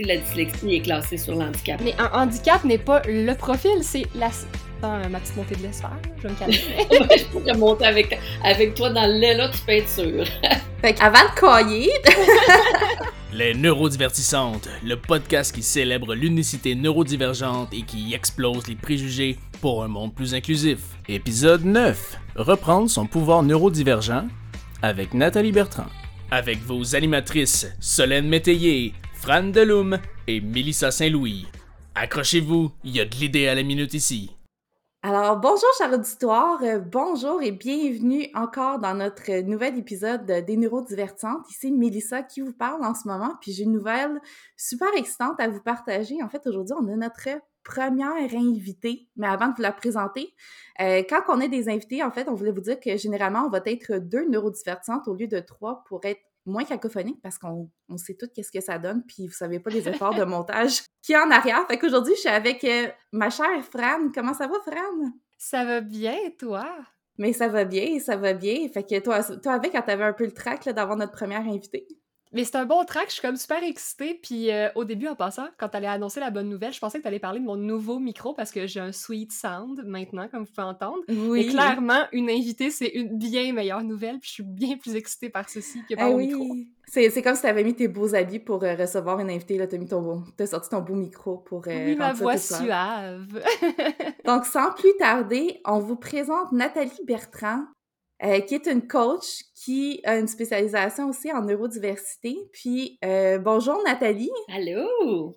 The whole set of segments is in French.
La dyslexie est classée sur l'handicap. Mais un handicap n'est pas le profil, c'est la... Attends, ma petite montée de l'espace, je vais me calmer. je pourrais monter avec, avec toi dans le lait, là, tu peux être sûr. fait avant de cailler... Les Neurodivertissantes, le podcast qui célèbre l'unicité neurodivergente et qui explose les préjugés pour un monde plus inclusif. Épisode 9. Reprendre son pouvoir neurodivergent avec Nathalie Bertrand. Avec vos animatrices Solène Métayer, Fran Deloum et Mélissa Saint-Louis. Accrochez-vous, il y a de l'idée à la minute ici. Alors, bonjour, cher auditoire, euh, bonjour et bienvenue encore dans notre nouvel épisode des Neurodivertantes. Ici Mélissa qui vous parle en ce moment, puis j'ai une nouvelle super excitante à vous partager. En fait, aujourd'hui, on a notre première invitée, mais avant de vous la présenter, euh, quand on est des invités, en fait, on voulait vous dire que généralement, on va être deux neurodivertantes au lieu de trois pour être moins cacophonique parce qu'on sait tout qu'est-ce que ça donne, puis vous savez pas les efforts de montage qui est en arrière. Fait qu'aujourd'hui, je suis avec euh, ma chère Fran. Comment ça va, Fran? Ça va bien, toi? Mais ça va bien, ça va bien. Fait que toi, toi avec, quand t'avais un peu le trac d'avoir notre première invitée. Mais c'est un bon track, je suis comme super excitée. Puis euh, au début, en passant, quand tu allais annoncer la bonne nouvelle, je pensais que tu allais parler de mon nouveau micro parce que j'ai un sweet sound maintenant, comme vous pouvez entendre. Oui. Et clairement, une invitée, c'est une bien meilleure nouvelle. Puis je suis bien plus excitée par ceci que par ah mon oui. micro. C'est comme si tu avais mis tes beaux habits pour euh, recevoir une invitée. Là, mis ton as sorti ton beau micro pour. Euh, oui, ma voix suave. Donc, sans plus tarder, on vous présente Nathalie Bertrand, euh, qui est une coach qui a une spécialisation aussi en neurodiversité. Puis, euh, bonjour Nathalie. Allô!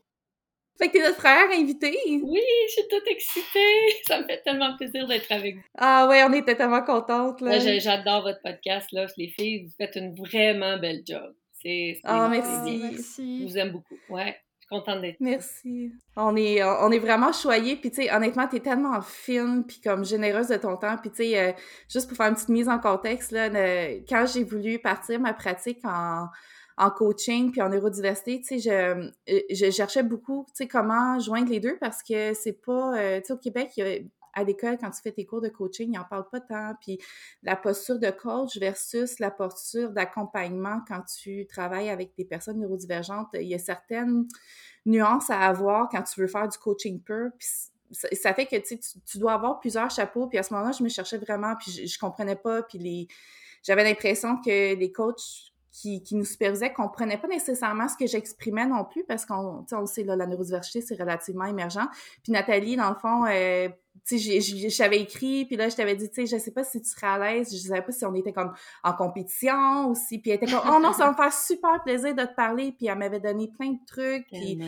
Fait que t'es notre première invitée. Oui, je suis toute excitée. Ça me fait tellement plaisir d'être avec vous. Ah ouais, on était tellement contentes. Là. j'adore votre podcast. Là. Les filles, vous faites une vraiment belle job. C'est, ah, merci. merci. Je vous aime beaucoup. Ouais contente d'être Merci. On est, on est vraiment choyés. Puis, tu sais, honnêtement, t'es tellement fine, puis comme généreuse de ton temps. Puis, tu sais, euh, juste pour faire une petite mise en contexte, là, quand j'ai voulu partir ma pratique en, en coaching puis en neurodiversité, tu sais, je, euh, je, cherchais beaucoup, tu sais, comment joindre les deux parce que c'est pas, euh, tu sais, au Québec, il y a à l'école, quand tu fais tes cours de coaching, ils n'en parlent pas tant. Puis la posture de coach versus la posture d'accompagnement quand tu travailles avec des personnes neurodivergentes, il y a certaines nuances à avoir quand tu veux faire du coaching pur. Puis ça, fait que tu, tu dois avoir plusieurs chapeaux. Puis à ce moment-là, je me cherchais vraiment, puis je, je comprenais pas. Puis les, j'avais l'impression que les coachs qui, qui, nous supervisaient comprenaient pas nécessairement ce que j'exprimais non plus parce qu'on on le sait, la neurodiversité, c'est relativement émergent. Puis Nathalie, dans le fond, euh, tu sais, j'avais écrit, puis là, je t'avais dit, tu sais, je sais pas si tu serais à l'aise, je savais pas si on était comme en compétition aussi, puis elle était comme, oh non, ça va me faire super plaisir de te parler, puis elle m'avait donné plein de trucs, puis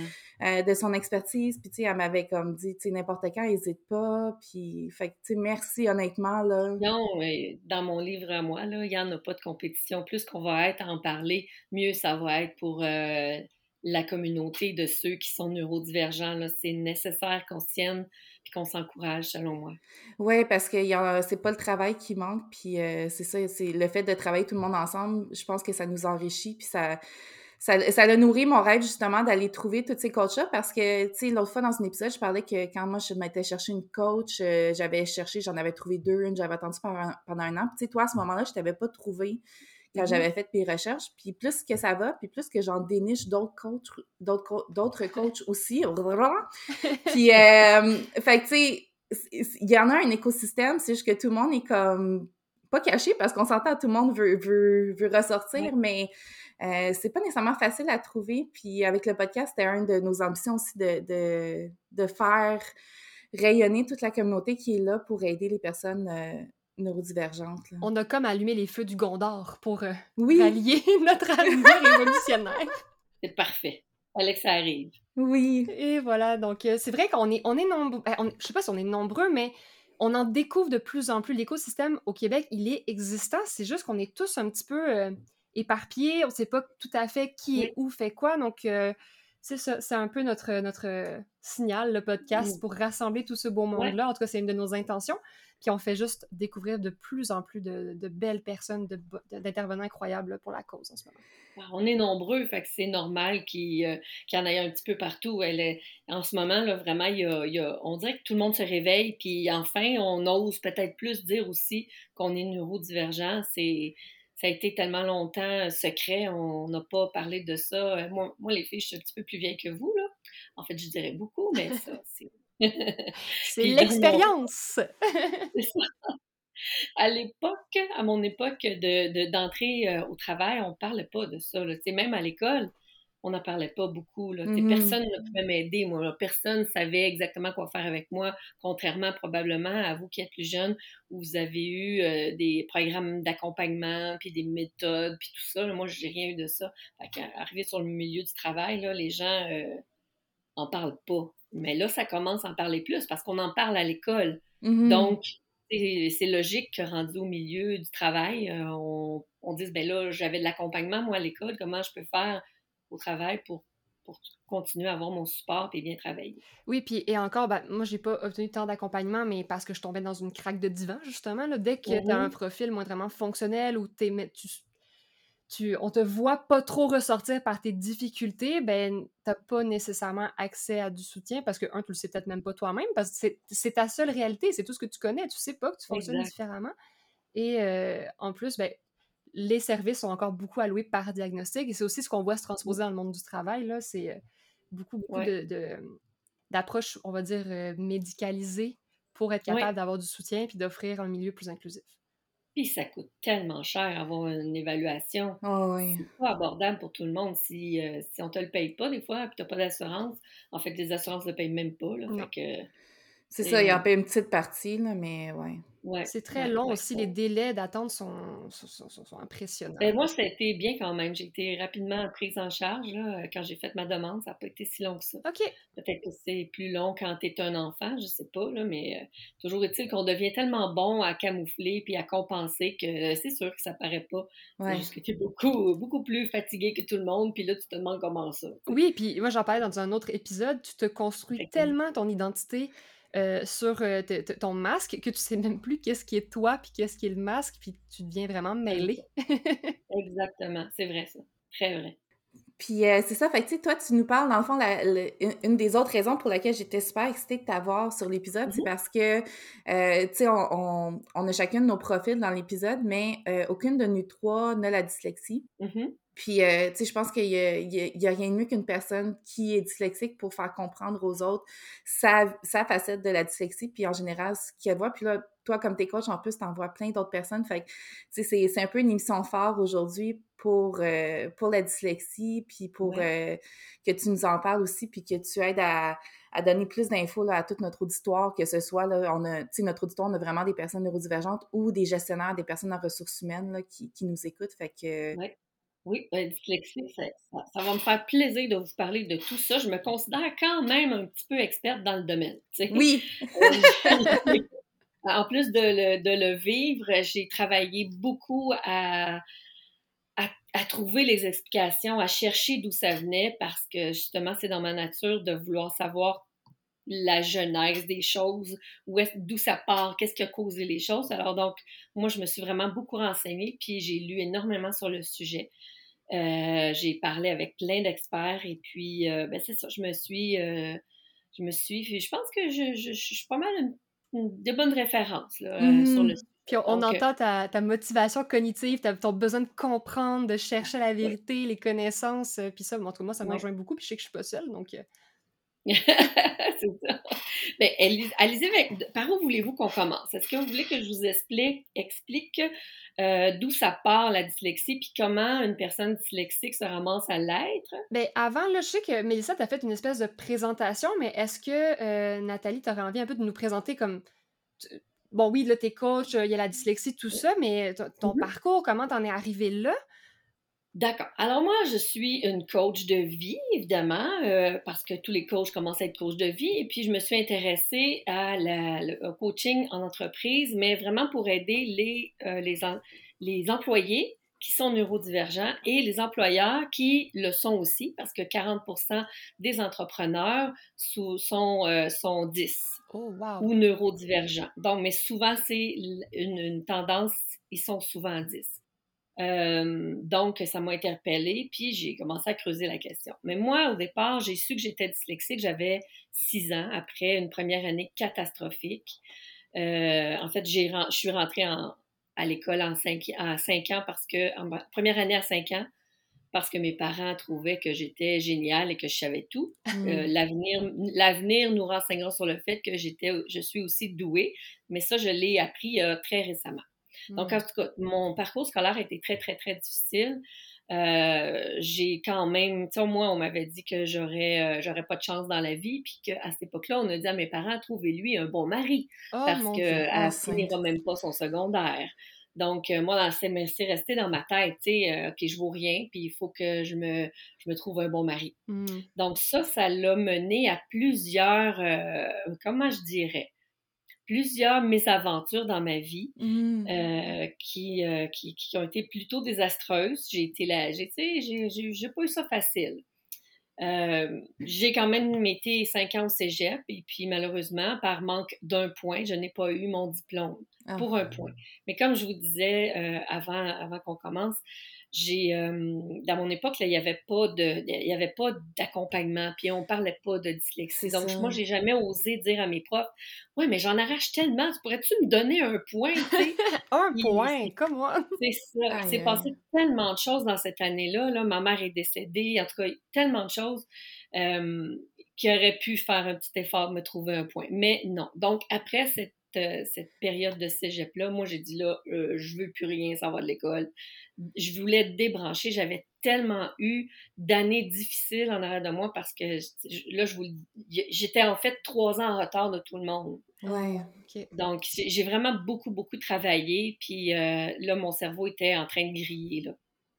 euh, de son expertise, puis tu sais, elle m'avait comme dit, tu sais, n'importe quand, hésite pas, puis, fait que, tu sais, merci honnêtement, là. Non, dans mon livre à moi, là, il y en a pas de compétition. Plus qu'on va être à en parler, mieux ça va être pour... Euh, la communauté de ceux qui sont neurodivergents. C'est nécessaire qu'on tienne qu'on s'encourage, selon moi. Oui, parce que c'est pas le travail qui manque, puis euh, c'est ça, c'est le fait de travailler tout le monde ensemble, je pense que ça nous enrichit, puis ça, ça, ça a nourri mon rêve justement d'aller trouver toutes ces coachs-là parce que, tu sais, l'autre fois dans un épisode, je parlais que quand moi je m'étais chercher une coach, euh, j'avais cherché, j'en avais trouvé deux, une j'avais attendu pendant, pendant un an. Puis, tu sais, toi, à ce moment-là, je t'avais pas trouvé quand mm-hmm. j'avais fait mes recherches. Puis plus que ça va, puis plus que j'en déniche d'autres coachs, d'autres, d'autres coachs aussi. puis, euh, fait que, tu sais, il y en a un écosystème, c'est juste que tout le monde est comme pas caché parce qu'on s'entend, tout le monde veut, veut, veut ressortir, mais euh, c'est pas nécessairement facile à trouver. Puis avec le podcast, c'était une de nos ambitions aussi de, de, de, faire rayonner toute la communauté qui est là pour aider les personnes euh, neurodivergentes. On a comme allumé les feux du Gondor pour euh, rallier notre avenir révolutionnaire. C'est parfait. Fallait que ça arrive. Oui. Et voilà, donc euh, c'est vrai qu'on est, on est nombreux, ben, je sais pas si on est nombreux, mais on en découvre de plus en plus. L'écosystème au Québec, il est existant, c'est juste qu'on est tous un petit peu euh, éparpillés, on sait pas tout à fait qui est où, fait quoi, donc euh, c'est ça, c'est un peu notre, notre signal, le podcast, pour rassembler tout ce beau monde-là. En tout cas, c'est une de nos intentions. Puis on fait juste découvrir de plus en plus de, belles personnes, d'intervenants incroyables pour la cause en ce moment. Ah, on est nombreux, fait que c'est normal qu'il y en ait un petit peu partout. Elle est, en ce moment, là, vraiment, il y, a, on dirait que tout le monde se réveille, puis enfin, on ose peut-être plus dire aussi qu'on est neurodivergent. C'est ça a été tellement longtemps secret, on n'a pas parlé de ça. Moi, moi, les filles, je suis un petit peu plus vieille que vous, là. En fait, je dirais beaucoup, mais ça, c'est... c'est l'expérience! c'est ça à l'époque, à mon époque de, d'entrée euh, au travail, on ne parlait pas de ça. Là. Même à l'école, on n'en parlait pas beaucoup. Là. Mm-hmm. Personne ne pouvait m'aider, moi. Personne ne savait exactement quoi faire avec moi, contrairement probablement à vous qui êtes plus jeunes, où vous avez eu euh, des programmes d'accompagnement, puis des méthodes, puis tout ça. Moi, je n'ai rien eu de ça. Arrivé sur le milieu du travail, là, les gens n'en euh, parlent pas. Mais là, ça commence à en parler plus parce qu'on en parle à l'école. Mm-hmm. Donc, c'est logique que rendu au milieu du travail, euh, on, on dise, ben là, j'avais de l'accompagnement, moi, à l'école, comment je peux faire au travail pour, pour continuer à avoir mon support et bien travailler. Oui, puis et encore, ben, moi, j'ai pas obtenu tant d'accompagnement, mais parce que je tombais dans une craque de divan, justement. Là, dès que tu as un profil moindrement fonctionnel ou tu, tu, on te voit pas trop ressortir par tes difficultés, ben, t'as pas nécessairement accès à du soutien parce que, un, tu le sais peut-être même pas toi-même parce que c'est ta seule réalité, c'est tout ce que tu connais, tu sais pas que tu fonctionnes différemment. Et euh, en plus, ben, les services sont encore beaucoup alloués par diagnostic et c'est aussi ce qu'on voit se transposer dans le monde du travail, là, c'est euh, beaucoup, beaucoup d'approches, on va dire, euh, médicalisées pour être capable d'avoir du soutien puis d'offrir un milieu plus inclusif ça coûte tellement cher avoir une évaluation. Oh C'est pas abordable pour tout le monde. Si, euh, si on te le paye pas, des fois, puis tu n'as pas d'assurance, en fait, les assurances ne payent même pas. Là, c'est ça, il en a une petite partie, là, mais ouais. C'est très long aussi, les délais d'attente sont, sont, impressionnants. Ben, moi, ça a été bien quand même. J'ai été rapidement prise en charge là, quand j'ai fait ma demande. Ça n'a pas été si long que ça. OK. Peut-être que c'est plus long quand tu es un enfant, je sais pas, là, mais euh, toujours est-il qu'on devient tellement bon à camoufler puis à compenser que c'est sûr que ça paraît pas. C'est juste que tu es beaucoup, beaucoup plus fatigué que tout le monde, puis là, tu te demandes comment ça. Oui, puis moi, j'en parlais dans un autre épisode. Tu te construis tellement ton identité euh, sur euh, ton masque que tu sais même plus qu'est-ce qui est toi puis qu'est-ce qui est le masque puis tu deviens vraiment mêlé. Exactement, c'est vrai ça, très vrai. Puis euh, c'est ça, fait que toi, tu nous parles, dans le fond, une des autres raisons pour laquelle j'étais super excitée de t'avoir sur l'épisode, c'est mm-hmm. parce que, tu sais, on, a chacun de nos profils dans l'épisode, mais aucune de nous trois n'a la dyslexie. Mm-hmm. Puis, euh, tu sais, je pense qu'il n'y a, rien de mieux qu'une personne qui est dyslexique pour faire comprendre aux autres sa, facette de la dyslexie, puis en général, ce qu'elle voit. Puis là, toi, comme t'es coach, en plus, t'en vois plein d'autres personnes. Fait que, tu sais, c'est un peu une émission phare aujourd'hui pour, euh, pour la dyslexie, puis pour euh, que tu nous en parles aussi, puis que tu aides à, donner plus d'infos à tout notre auditoire, que ce soit, là, on a, tu sais, notre auditoire, on a vraiment des personnes neurodivergentes ou des gestionnaires, des personnes en ressources humaines là, qui, qui, nous écoutent. Fait que... Oui, ben, dyslexie, ça, va me faire plaisir de vous parler de tout ça. Je me considère quand même un petit peu experte dans le domaine. Oui. en plus de le, vivre, j'ai travaillé beaucoup à, à, trouver les explications, à chercher d'où ça venait, parce que justement, c'est dans ma nature de vouloir savoir la genèse des choses, d'où ça part, qu'est-ce qui a causé les choses. Alors donc, moi, je me suis vraiment beaucoup renseignée, puis j'ai lu énormément sur le sujet. Euh, j'ai parlé avec plein d'experts et puis, euh, ben c'est ça, je me suis, euh, je me suis, je pense que je, je, suis pas mal une, de bonnes références là, sur le mmh. Puis on, entend ta, ta, motivation cognitive, ton besoin de comprendre, de chercher la vérité, les connaissances, puis ça, entre moi, ça me rejoint beaucoup, puis je sais que je suis pas seule, donc... c'est ça. Mais Alizé, par où voulez-vous qu'on commence? Est-ce que vous voulez que je vous explique, explique euh, d'où ça part la dyslexie, puis comment une personne dyslexique se ramasse à l'être? Bien, avant, là, je sais que Mélissa t'a fait une espèce de présentation, mais est-ce que euh, Nathalie, t'aurais envie un peu de nous présenter comme... Bon, oui, là, t'es coach, il y a la dyslexie, tout ça, mais ton mm-hmm. parcours, comment t'en es arrivé là? D'accord. Alors moi, je suis une coach de vie, évidemment, euh, parce que tous les coachs commencent à être coach de vie. Et puis, je me suis intéressée à la, le coaching en entreprise, mais vraiment pour aider les, euh, les, les employés qui sont neurodivergents et les employeurs qui le sont aussi, parce que 40 des entrepreneurs sont, euh, sont 10 ou neurodivergents. Donc, mais souvent, c'est une, une tendance, ils sont souvent 10. Euh, donc, ça m'a interpellée, puis j'ai commencé à creuser la question. Mais moi, au départ, j'ai su que j'étais dyslexique, j'avais six ans, après une première année catastrophique. Euh, en fait, je suis rentrée en, à l'école en cinq, en cinq ans parce que, en première année à cinq ans, parce que mes parents trouvaient que j'étais géniale et que je savais tout. Mm. Euh, l'avenir, l'avenir nous renseignera sur le fait que j'étais, je suis aussi douée, mais ça, je l'ai appris euh, très récemment. Donc, Mm. en tout cas, mon parcours scolaire a été très, très, très difficile. Euh, j'ai quand même, tu sais, moi, on m'avait dit que j'aurais, euh, j'aurais pas de chance dans la vie, puis qu'à cette époque-là, on a dit à mes parents, trouvez-lui un bon mari, Oh parce qu'elle finira même pas son secondaire. Donc, euh, moi, c'est resté dans ma tête, tu sais, euh, OK, je vaux rien, puis il faut que je me, je me trouve un bon mari. Mm. Donc, ça, ça l'a mené à plusieurs, euh, comment je dirais, plusieurs mésaventures dans ma vie Mm. euh, qui, euh, qui, qui ont été plutôt désastreuses. J'ai été là, j'ai, pas eu ça facile. Euh, j'ai quand même été cinq ans au cégep et puis malheureusement, par manque d'un point, je n'ai pas eu mon diplôme Ah. pour un point. Mais comme je vous disais avant, avant qu'on commence, j'ai euh, dans mon époque là, il y avait pas de il y avait pas d'accompagnement puis on parlait pas de dyslexie. Donc ça. moi j'ai jamais osé dire à mes profs "Ouais, mais j'en arrache tellement, pourrais-tu me donner un point? Un point, comme moi. C'est ça. C'est passé tellement de choses dans cette année-là. Là. Ma mère est décédée. En tout cas, tellement de choses euh, qui auraient pu faire un petit effort de me trouver un point. Mais non. Donc, après cette, cette période de cégep-là, moi, j'ai dit là, euh, je veux plus rien savoir de l'école. Je voulais débrancher. J'avais tellement eu d'années difficiles en arrière de moi parce que là, je vous j'étais en fait trois ans en retard de tout le monde. Ouais. Donc, j'ai j'ai vraiment beaucoup, beaucoup travaillé. Puis euh, là, mon cerveau était en train de griller. Là.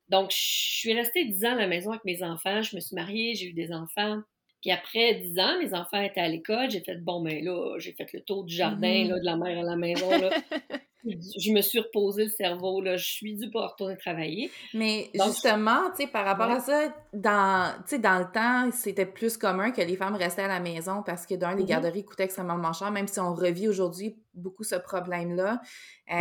Donc, je suis restée dix ans à la maison avec mes enfants. Je me suis mariée, j'ai eu des enfants. Puis après dix ans, mes enfants étaient à l'école. J'ai fait, bon, ben là, j'ai fait le tour du jardin, Mhm. là, de la mère à la maison. Là. je me suis reposé le cerveau. Là. Je suis due pour retourner travailler. Mais Donc, justement, tu sais, par rapport Ouais. à ça, dans, tu sais, dans le temps, c'était plus commun que les femmes restaient à la maison parce que d'un, les Mhm. garderies coûtaient extrêmement cher, même si on revit aujourd'hui beaucoup ce problème-là. Euh.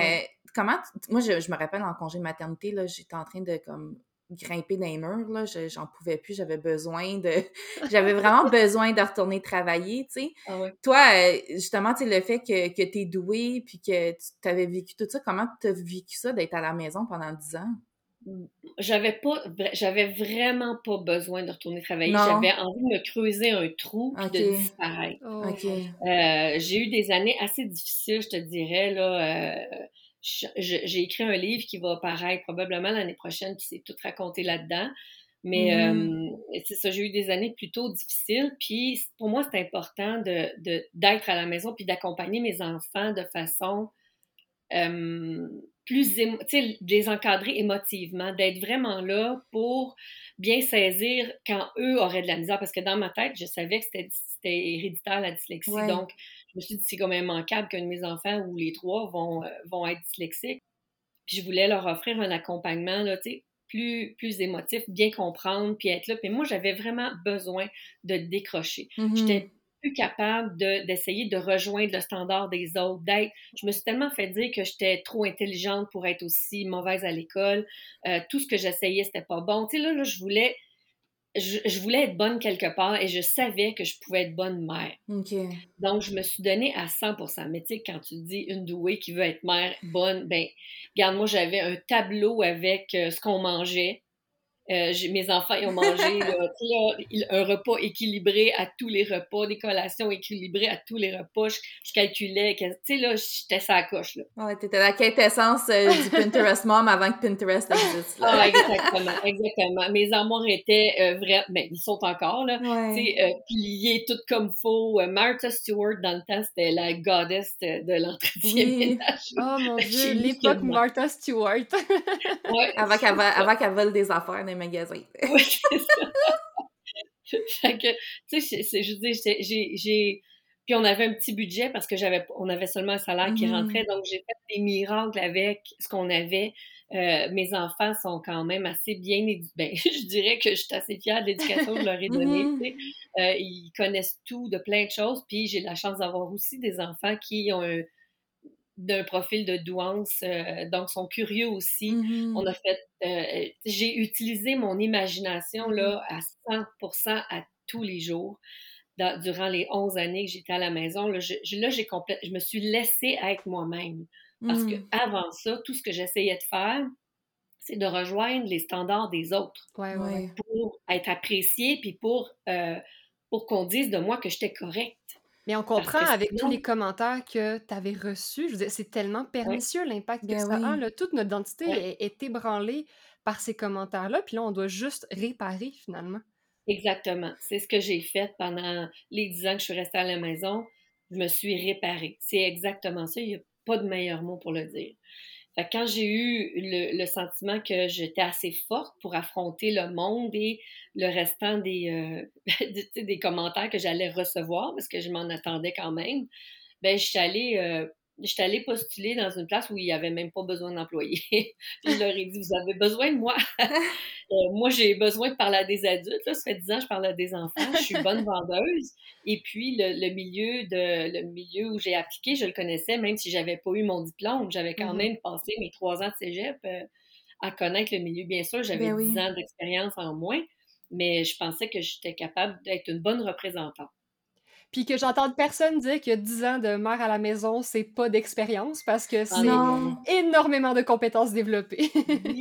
Comment, moi, je, je me rappelle en congé maternité, là, j'étais en train de comme grimper dans les murs, là, je- j'en pouvais plus, j'avais besoin de, j'avais vraiment besoin de retourner travailler, tu sais. Ah ouais. Toi, euh, justement, tu le fait que, que tu es douée puis que tu avais vécu tout ça, comment tu as vécu ça d'être à la maison pendant 10 ans? J'avais pas, j'avais vraiment pas besoin de retourner travailler. J'avais envie de me creuser un trou puis de disparaître. Oh, mon Dieu. Euh, j'ai eu des années assez difficiles, je te dirais. Là, euh, j'ai écrit un livre qui va paraître probablement l'année prochaine, puis c'est tout raconté là-dedans. Mais Mhm. euh, c'est ça, j'ai eu des années plutôt difficiles. Puis pour moi, c'est important de, de- d'être à la maison puis d'accompagner mes enfants de façon euh, plus, tu sais, de les encadrer émotivement, d'être vraiment là pour bien saisir quand eux auraient de la misère. Parce que dans ma tête, je savais que c'était, c'était héréditaire la dyslexie. Ouais. Donc, je me suis dit, c'est quand même immanquable qu'un de mes enfants ou les trois vont, euh, vont être dyslexiques. Puis je voulais leur offrir un accompagnement, là, tu sais, plus, plus émotif, bien comprendre, puis être là. Puis moi, j'avais vraiment besoin de décrocher. Mhm. J'étais plus capable de- d'essayer de, rejoindre le standard des autres, d'être. Je me suis tellement fait dire que j'étais trop intelligente pour être aussi mauvaise à l'école. Euh, tout ce que j'essayais, c'était pas bon. Tu sais, là, là, je voulais. Je, je voulais être bonne quelque part et je savais que je pouvais être bonne mère. Donc, je me suis donnée à 100 Mais tu sais, quand tu dis une douée qui veut être mère bonne, ben, regarde, moi, j'avais un tableau avec euh, ce qu'on mangeait. Euh, mes enfants, ils ont mangé là, un repas équilibré à tous les repas, des collations équilibrées à tous les repas. Je, je calculais, tu sais, là, j'étais à coche, là. Ouais, t'étais la quintessence euh, du Pinterest Mom avant que Pinterest existe. Là. Ah, exactement, exactement. Mes amours étaient euh, vrais, ben, ils sont encore, là. Ouais. tu sais, euh, plié tout comme faut. Euh, Martha Stewart, dans le temps, c'était la goddess de, l'entretien Oui. Oh mon dieu, l'époque. Martha Stewart. Ouais, Avant qu'elle qu'elle vole des affaires magasins. ouais, c'est ça. fait que, tu sais, je veux dire, j'ai- j'ai, puis on avait un petit budget parce que j'avais, on avait seulement un salaire qui Mhm. rentrait, donc j'ai fait des miracles avec ce qu'on avait. Euh, mes enfants sont quand même assez bien éduqués. Ben, je dirais que je suis assez fière de l'éducation que je leur ai donnée. Sais. Euh, ils connaissent tout de plein de choses, puis j'ai la chance d'avoir aussi des enfants qui ont un, d'un profil de douance, euh, donc sont curieux aussi. Mhm. On a fait, euh, j'ai utilisé mon imagination Mm-hmm. là à 100% à tous les jours. Dans- durant les 11 années que j'étais à la maison, là, je, là, j'ai complète, je me suis laissée être moi-même Parce que Mm. avant ça, tout ce que j'essayais de faire, c'est de rejoindre les standards des autres ouais. Ouais. pour être appréciée, puis pour, euh, pour qu'on dise de moi que j'étais correcte. Mais on comprend avec tous les commentaires que tu avais reçus. Je veux dire, c'est tellement pernicieux l'impact que Ben ça a. là. Toute notre identité est, est ébranlée par ces commentaires-là. Puis là, on doit juste réparer finalement. Exactement. C'est ce que j'ai fait pendant les dix ans que je suis restée à la maison. Je me suis réparée. C'est exactement ça. Il n'y a pas de meilleur mot pour le dire. Quand j'ai eu le, sentiment que j'étais assez forte pour affronter le monde et le restant des, euh, des commentaires que j'allais recevoir, parce que je m'en attendais quand même, ben, je suis allée, euh, je suis allée postuler dans une place où il n'y avait même pas besoin d'employés. Je leur ai dit, vous avez besoin de moi. Euh, moi, j'ai besoin de parler à des adultes. Là. Ça fait 10 ans que je parle à des enfants. Je suis bonne vendeuse. Et puis, le, le milieu, de, le milieu où j'ai appliqué, je le connaissais, même si j'avais pas eu mon diplôme. J'avais quand Mhm. même passé mes trois ans de cégep euh, à connaître le milieu. Bien sûr, j'avais Ben oui. 10 ans d'expérience en moins, mais je pensais que j'étais capable d'être une bonne représentante. Puis que j'entende personne dire que 10 ans de mère à la maison, c'est pas d'expérience parce que Ah c'est énormément de compétences développées.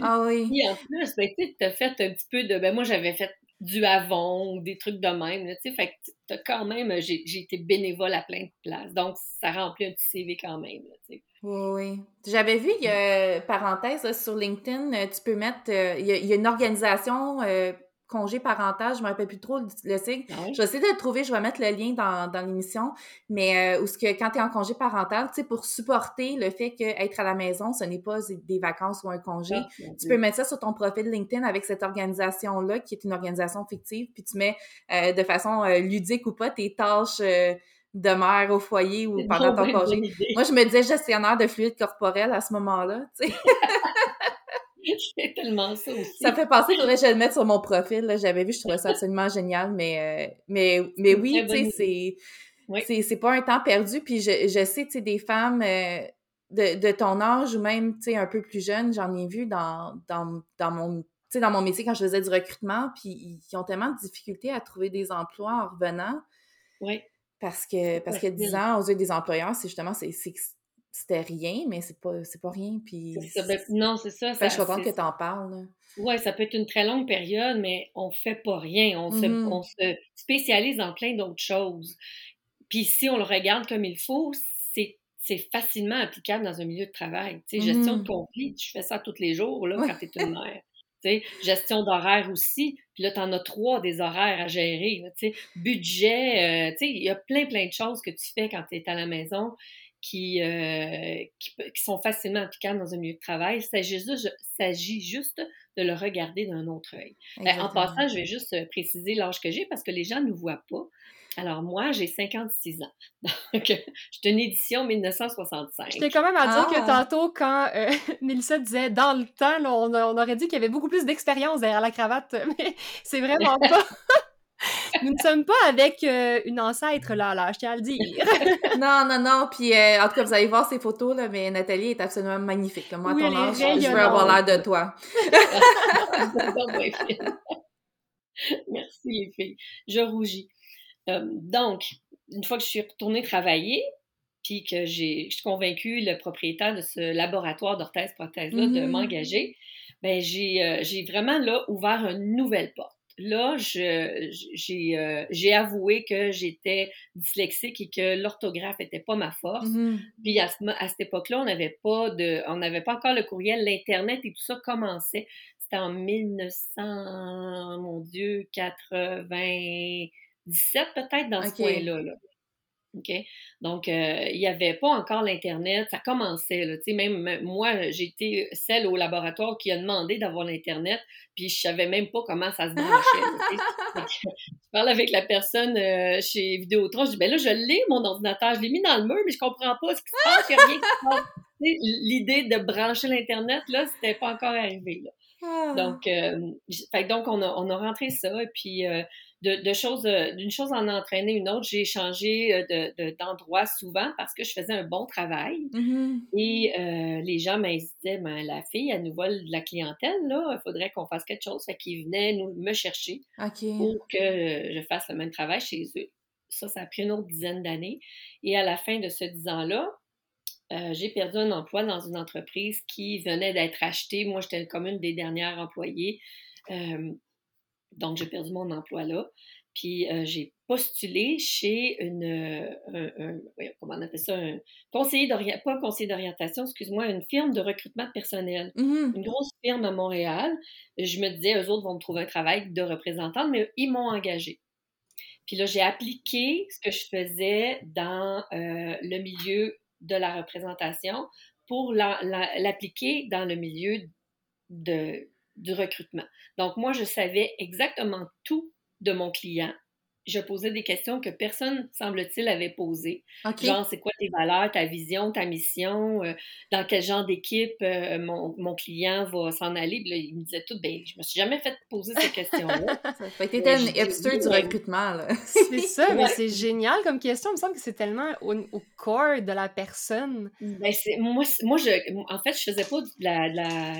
Ah oui. Puis en plus, ben, tu as fait un petit peu de. Ben, moi, j'avais fait du Avon ou des trucs de même. Là, tu sais, fait que t'as quand même. J'ai j'ai été bénévole à plein de places. Donc, ça remplit un petit CV quand même. Là. Oui, oui. J'avais vu, il y a, parenthèse, là, sur LinkedIn, euh, tu peux mettre, euh, il y, a, il y a une organisation, euh, congé parental, je me rappelle plus trop le, le sigle. Ah ouais? Je vais essayer de le trouver, je vais mettre le lien dans, dans l'émission, mais euh, où ce que quand tu es en congé parental, tu sais, pour supporter le fait qu'être à la maison, ce n'est pas des vacances ou un congé, Ah, tu peux mettre ça sur ton profil LinkedIn avec cette organisation-là, qui est une organisation fictive, puis tu mets euh, de façon euh, ludique ou pas tes tâches euh, de mère au foyer ou pendant ton congé. Moi, je me disais gestionnaire de fluide corporel à ce moment-là, tu sais. C'est tellement ça aussi. Ça me fait penser que je le mette sur mon profil. J'avais vu, je trouvais ça absolument génial, mais, euh, mais, mais oui, tu sais, c'est, Oui. c'est, pas un temps perdu, puis je, je sais, tu sais, des femmes euh, de, de ton âge ou même, tu sais, un peu plus jeunes, j'en ai vu dans, dans, dans mon, dans mon métier quand je faisais du recrutement, puis ils, ont tellement de difficultés à trouver des emplois en revenant, Oui. parce que, parce que facile. 10 ans, aux yeux des employeurs, c'est justement, c'est, c'était rien, mais c'est pas, c'est pas rien, puis... C'est ça. Ben, non, c'est ça. Fait que je suis ça- contente que t'en parles, là. Ouais, ça peut être une très longue période, mais on fait pas rien. On, se, on se spécialise dans plein d'autres choses. Puis si on le regarde comme il faut, c'est c'est facilement applicable dans un milieu de travail. Tu sais, gestion de conflit, tu fais ça tous les jours là, quand tu es une mère. Tu gestion d'horaire aussi. Puis là, tu en as trois des horaires à gérer. là, tu budget, euh, tu il y a plein, plein de choses que tu fais quand tu es à la maison qui, euh, qui, sont facilement applicables dans un milieu de travail. Il s'agit juste, de le regarder d'un autre œil. Ben, en passant, je vais juste euh, préciser l'âge que j'ai parce que les gens ne voient pas. Alors, moi, j'ai 56 ans. Donc, je suis une édition 1965. J'étais quand même à dire que Ah. tantôt, quand euh, Mélissa disait dans le temps, là, on, a- on aurait dit qu'il y avait beaucoup plus d'expérience derrière la cravate, mais c'est vraiment pas. Nous ne sommes pas avec euh, une ancêtre là, là, je tiens à le dire. Non, non, non. Puis, euh, en tout cas, vous allez voir ces photos, là, mais Nathalie est absolument magnifique. Moi, à Oui, ton âge, je veux avoir l'air de toi. Merci les filles. Je rougis. Euh, donc, une fois que je suis retournée travailler, puis que j'ai, je suis convaincue le propriétaire de ce laboratoire d'orthèse-prothèse-là de Mhm. m'engager, ben j'ai, euh, j'ai vraiment là ouvert une nouvelle porte. Là, je, j'ai, euh, avoué que j'étais dyslexique et que l'orthographe n'était pas ma force. Mhm. Puis à, ce à cette époque-là, on n'avait pas de, on n'avait pas encore le courriel, l'internet et tout ça commençait. C'était en 1900, mon Dieu, 97 peut-être dans ce coin-là. Là. Donc, euh, il n'y avait pas encore l'Internet. Ça commençait. Là. Même moi, j'ai été celle au laboratoire qui a demandé d'avoir l'Internet, puis je savais même pas comment ça se branchait. je parle avec la personne euh, chez Vidéotron. Je dis, ben là, je l'ai, mon ordinateur. Je l'ai mis dans le mur, mais je comprends pas ce qui se passe. Il n'y a rien qui se passe. L'idée de brancher l'Internet, là, c'était pas encore arrivé. Là. Ah. Donc, euh, fait donc on, a, on a rentré ça. Et puis, de, de choses, euh, d'une chose en a entraîné une autre, j'ai changé euh, de, de- d'endroit souvent parce que je faisais un bon travail. Mhm. Et euh, les gens m'invitaient, ben, la fille, elle nous vole de la clientèle, là, il faudrait qu'on fasse quelque chose. Fait qu'ils venaient nous, me chercher pour que je fasse le même travail chez eux. Ça, ça a pris une autre dizaine d'années. Et à la fin de ce dix ans-là, euh, j'ai perdu un emploi dans une entreprise qui venait d'être achetée. Moi, j'étais comme une des dernières employées. Euh, donc, j'ai perdu mon emploi là. Puis, euh, j'ai postulé chez une, comment on appelle ça, un conseiller d'orientation, pas un conseiller d'orientation, excuse-moi, une firme de recrutement de personnel. Mmh Une grosse firme à Montréal. Je me disais, eux autres vont me trouver un travail de représentante, mais ils m'ont engagée. Puis là, j'ai appliqué ce que je faisais dans le milieu de la représentation pour l'appliquer dans le milieu de, du recrutement. Donc, moi, je savais exactement tout de mon client je posais des questions que personne, semble-t-il, avait posées. Genre, c'est quoi tes valeurs, ta vision, ta mission, euh, dans quel genre d'équipe euh, mon, client va s'en aller? Puis là, il me disait tout, ben, je me suis jamais fait poser ces questions-là. ça fait été une hipster du recrutement, là. c'est ça, mais c'est génial comme question. Il me semble que c'est tellement au, corps de la personne. Ben, moi, moi je, en fait, je faisais pas de la, de la,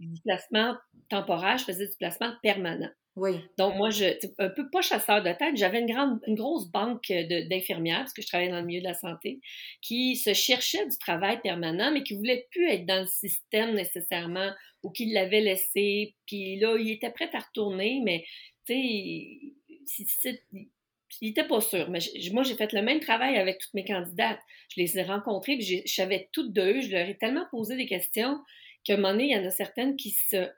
du placement temporaire, je faisais du placement permanent. Oui. Donc, moi, je, un peu pas chasseur de tête, j'avais une grande, une grosse banque d'infirmières, parce que je travaillais dans le milieu de la santé, qui se cherchaient du travail permanent, mais qui voulaient plus être dans le système nécessairement, ou qui l'avaient laissé. Puis là, ils étaient prêts à retourner, mais, tu sais, il n'était pas sûr. Mais moi, j'ai fait le même travail avec toutes mes candidates. Je les ai rencontrées, puis je savais toutes d'eux. Je leur ai tellement posé des questions qu'à un moment donné, il y en a certaines qui se,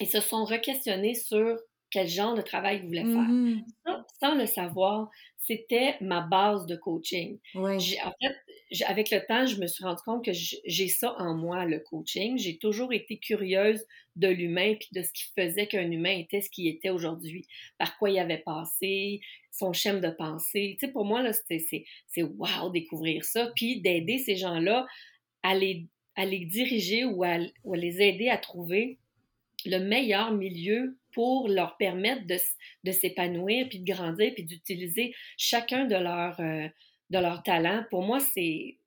ils se sont re-questionnées sur quel genre de travail vous voulez faire. Mmh sans le savoir, c'était ma base de coaching. En fait, avec le temps, je me suis rendu compte que j'ai ça en moi, le coaching. J'ai toujours été curieuse de l'humain puis de ce qui faisait qu'un humain était ce qu'il était aujourd'hui, par quoi il avait passé, son schéma de pensée. Tu sais, pour moi, là, c'est wow découvrir ça, puis d'aider ces gens-là à les, à les diriger ou à, ou à les aider à trouver le meilleur milieu pour leur permettre de, de s'épanouir, puis de grandir, puis d'utiliser chacun de leurs euh, de leurs talents. Pour moi, c'est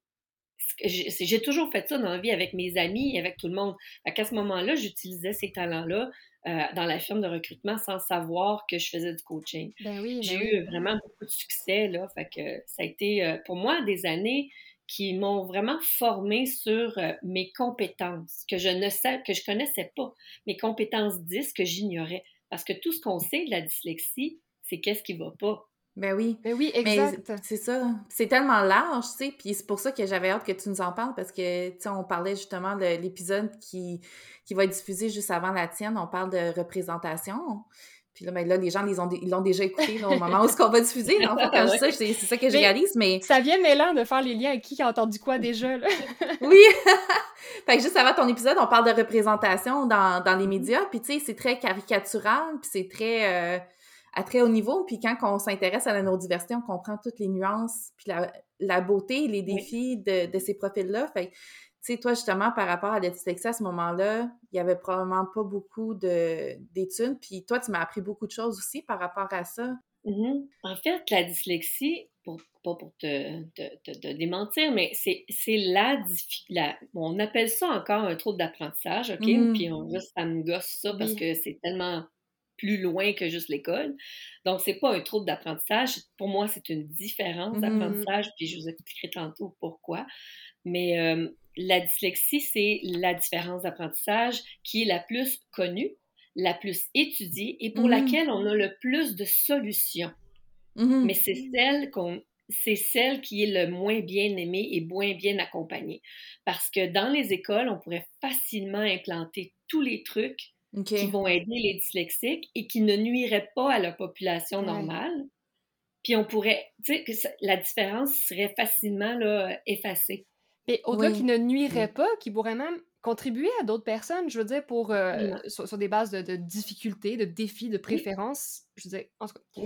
j'ai toujours fait ça dans la vie avec mes amis et avec tout le monde. À ce moment-là, j'utilisais ces talents-là euh, dans la firme de recrutement sans savoir que je faisais du coaching. Ben oui, j'ai ben eu vraiment beaucoup de succès là, fait que ça a été euh, pour moi des années qui m'ont vraiment formé sur euh, mes compétences que je ne sais, que je connaissais pas, mes compétences 10 que j'ignorais. Parce que tout ce qu'on sait de la dyslexie, c'est qu'est-ce qui va pas. Ben oui. Ben oui, exact. C'est ça. C'est tellement large, tu sais, puis c'est pour ça que j'avais hâte que tu nous en parles, parce que, tu sais, on parlait justement de l'épisode qui, qui va être diffusé juste avant la tienne, on parle de représentation. Puis là, ben là, les gens, ils, ont, ils l'ont déjà écouté au moment où ce qu'on va diffuser. En fait, quand je dis ça, c'est, ça que je réalise, mais... Ça vient mêlant de faire les liens avec qui a entendu quoi déjà, là. oui! fait que juste avant ton épisode, on parle de représentation dans, dans les médias, puis tu sais, c'est très caricatural, puis c'est très... Euh, à très haut niveau, puis quand on s'intéresse à la neurodiversité, on comprend toutes les nuances, puis la, la beauté, les défis de, de ces profils-là. Fait tu sais, toi, justement, par rapport à la dyslexie à ce moment-là, il n'y avait probablement pas beaucoup d'études. Puis toi, tu m'as appris beaucoup de choses aussi par rapport à ça. Mm-hmm. En fait, la dyslexie, pour, pas pour te, te, démentir, mais c'est la, la On appelle ça encore un trouble d'apprentissage, OK? Mm-hmm. Puis on, juste, ça me gosse ça parce que c'est tellement plus loin que juste l'école. Donc, c'est pas un trouble d'apprentissage. Pour moi, c'est une différence mm-hmm. d'apprentissage, puis je vous expliquerai tantôt pourquoi. Mais euh, la dyslexie, c'est la différence d'apprentissage qui est la plus connue, la plus étudiée et pour mmh. laquelle on a le plus de solutions. Mmh. Mais c'est celle qu'on c'est celle qui est le moins bien aimée et moins bien accompagnée. Parce que dans les écoles, on pourrait facilement implanter tous les trucs qui vont aider les dyslexiques et qui ne nuiraient pas à la population normale. Puis on pourrait, tu sais, la différence serait facilement là, effacée. Et au-delà qui ne nuirait pas, qui pourrait même contribuer à d'autres personnes, je veux dire, pour, euh, sur, des bases de, difficultés, de défis, de préférences. Je veux dire, en tout cas,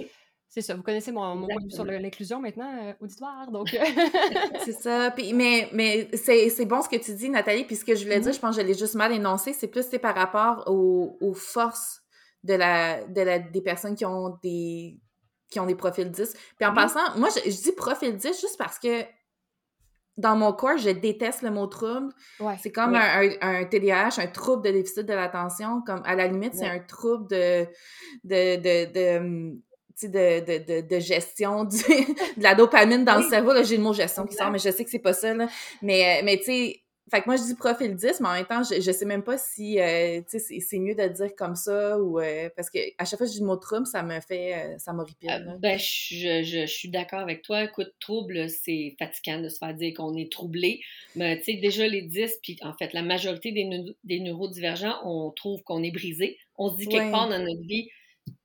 c'est ça. Vous connaissez mon, mon point de vue sur l'inclusion maintenant, euh, auditoire, donc... Euh, c'est ça. Puis, mais mais c'est bon ce que tu dis, Nathalie, puis ce que je voulais dire, mm-hmm. je pense que je l'ai juste mal énoncé, c'est plus par rapport aux, aux forces de la, de la, des personnes qui ont des qui ont des profils 10. Puis en mm-hmm. passant, moi, je, je dis profil 10 juste parce que dans mon corps, je déteste le mot trouble. c'est comme un, un, TDAH, un trouble de déficit de l'attention. Comme à la limite, c'est un trouble de, de, de, de, de, de, de, gestion du, de la dopamine dans le cerveau. J'ai le mot gestion qui sort, mais je sais que c'est pas ça. Là. Mais, mais tu sais, fait que moi, je dis profil 10, mais en même temps, je, je sais même pas si euh, c'est mieux de dire comme ça ou euh, parce que à chaque fois que je dis le mot trouble, ça me fait euh, ça m'horripile. Euh, ben, je, je, je, suis d'accord avec toi. Écoute, trouble, c'est fatigant de se faire dire qu'on est troublé. Mais tu sais, déjà les 10, puis en fait, la majorité des, des neurodivergents, on trouve qu'on est brisé. On se dit quelque part dans notre vie,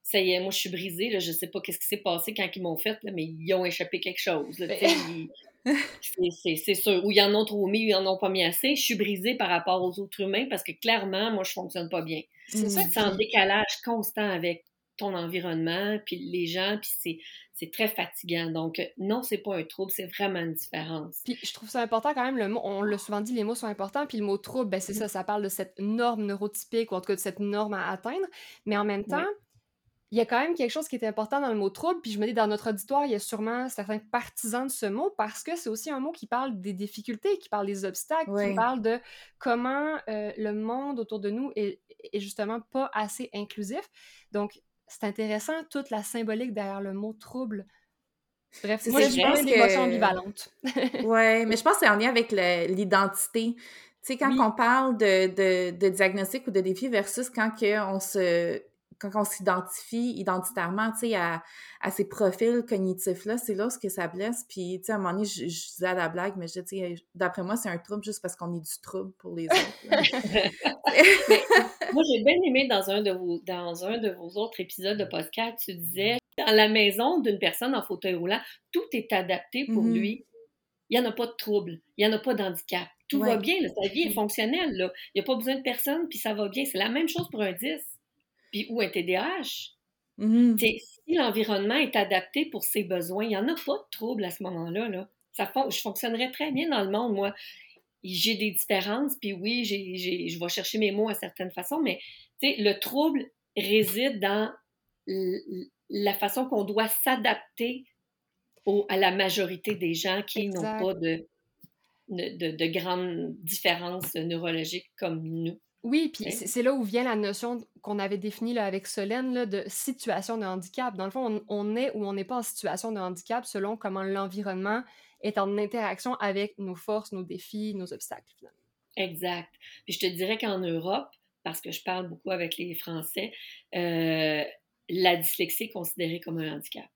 ça y est, moi je suis brisée, là, je sais pas qu'est-ce qui s'est passé quand ils m'ont fait, là, mais ils ont échappé quelque chose. Là, ben, c'est sûr. Ou ils en ont trop mis, ou ils en ont pas mis assez. Je suis brisée par rapport aux autres humains parce que clairement, moi, je fonctionne pas bien. C'est ça. C'est en décalage constant avec ton environnement, puis les gens, puis c'est très fatigant. Donc, non, c'est pas un trouble, c'est vraiment une différence. Puis je trouve ça important quand même, le mot, on l'a souvent dit, les mots sont importants, puis le mot trouble, ben c'est mm-hmm. ça, ça parle de cette norme neurotypique, ou en tout cas de cette norme à atteindre, mais en même temps, il y a quand même quelque chose qui est important dans le mot trouble, puis je me dis, dans notre auditoire, il y a sûrement certains partisans de ce mot, parce que c'est aussi un mot qui parle des difficultés, qui parle des obstacles, qui parle de comment euh, le monde autour de nous est, justement pas assez inclusif. Donc, c'est intéressant, toute la symbolique derrière le mot trouble. Bref, moi, je pense une émotion ambivalente. oui, mais je pense que c'est en lien avec l'identité. Tu sais, quand on parle de, de, de, diagnostic ou de défi versus quand on se quand on s'identifie identitairement, tu sais, à, à, ces profils cognitifs-là, c'est là ce que ça blesse. Puis, tu sais, à un moment donné, je, disais à la blague, mais je dis, d'après moi, c'est un trouble juste parce qu'on est du trouble pour les autres. moi, j'ai bien aimé dans un, de vos, dans un de vos autres épisodes de podcast, tu disais, dans la maison d'une personne en fauteuil roulant, tout est adapté pour mm-hmm. lui. Il n'y en a pas de trouble, il n'y en a pas d'handicap. Tout va bien, sa vie est fonctionnelle. Là. Il n'y a pas besoin de personne, puis ça va bien. C'est la même chose pour un 10 puis ou un TDAH. Si l'environnement est adapté pour ses besoins, il n'y en a pas de trouble à ce moment-là. Là. Ça, je fonctionnerais très bien dans le monde, moi. J'ai des différences, puis oui, j'ai, je vais chercher mes mots à certaines façons, mais le trouble réside dans la façon qu'on doit s'adapter à la majorité des gens qui n'ont pas de, de, de, grandes différences neurologiques comme nous. Oui, puis c'est là où vient la notion qu'on avait définie là, avec Solène là, de situation de handicap. Dans le fond, on, est ou on n'est pas en situation de handicap selon comment l'environnement est en interaction avec nos forces, nos défis, nos obstacles. Exact. Puis je te dirais qu'en Europe, parce que je parle beaucoup avec les Français, euh, la dyslexie est considérée comme un handicap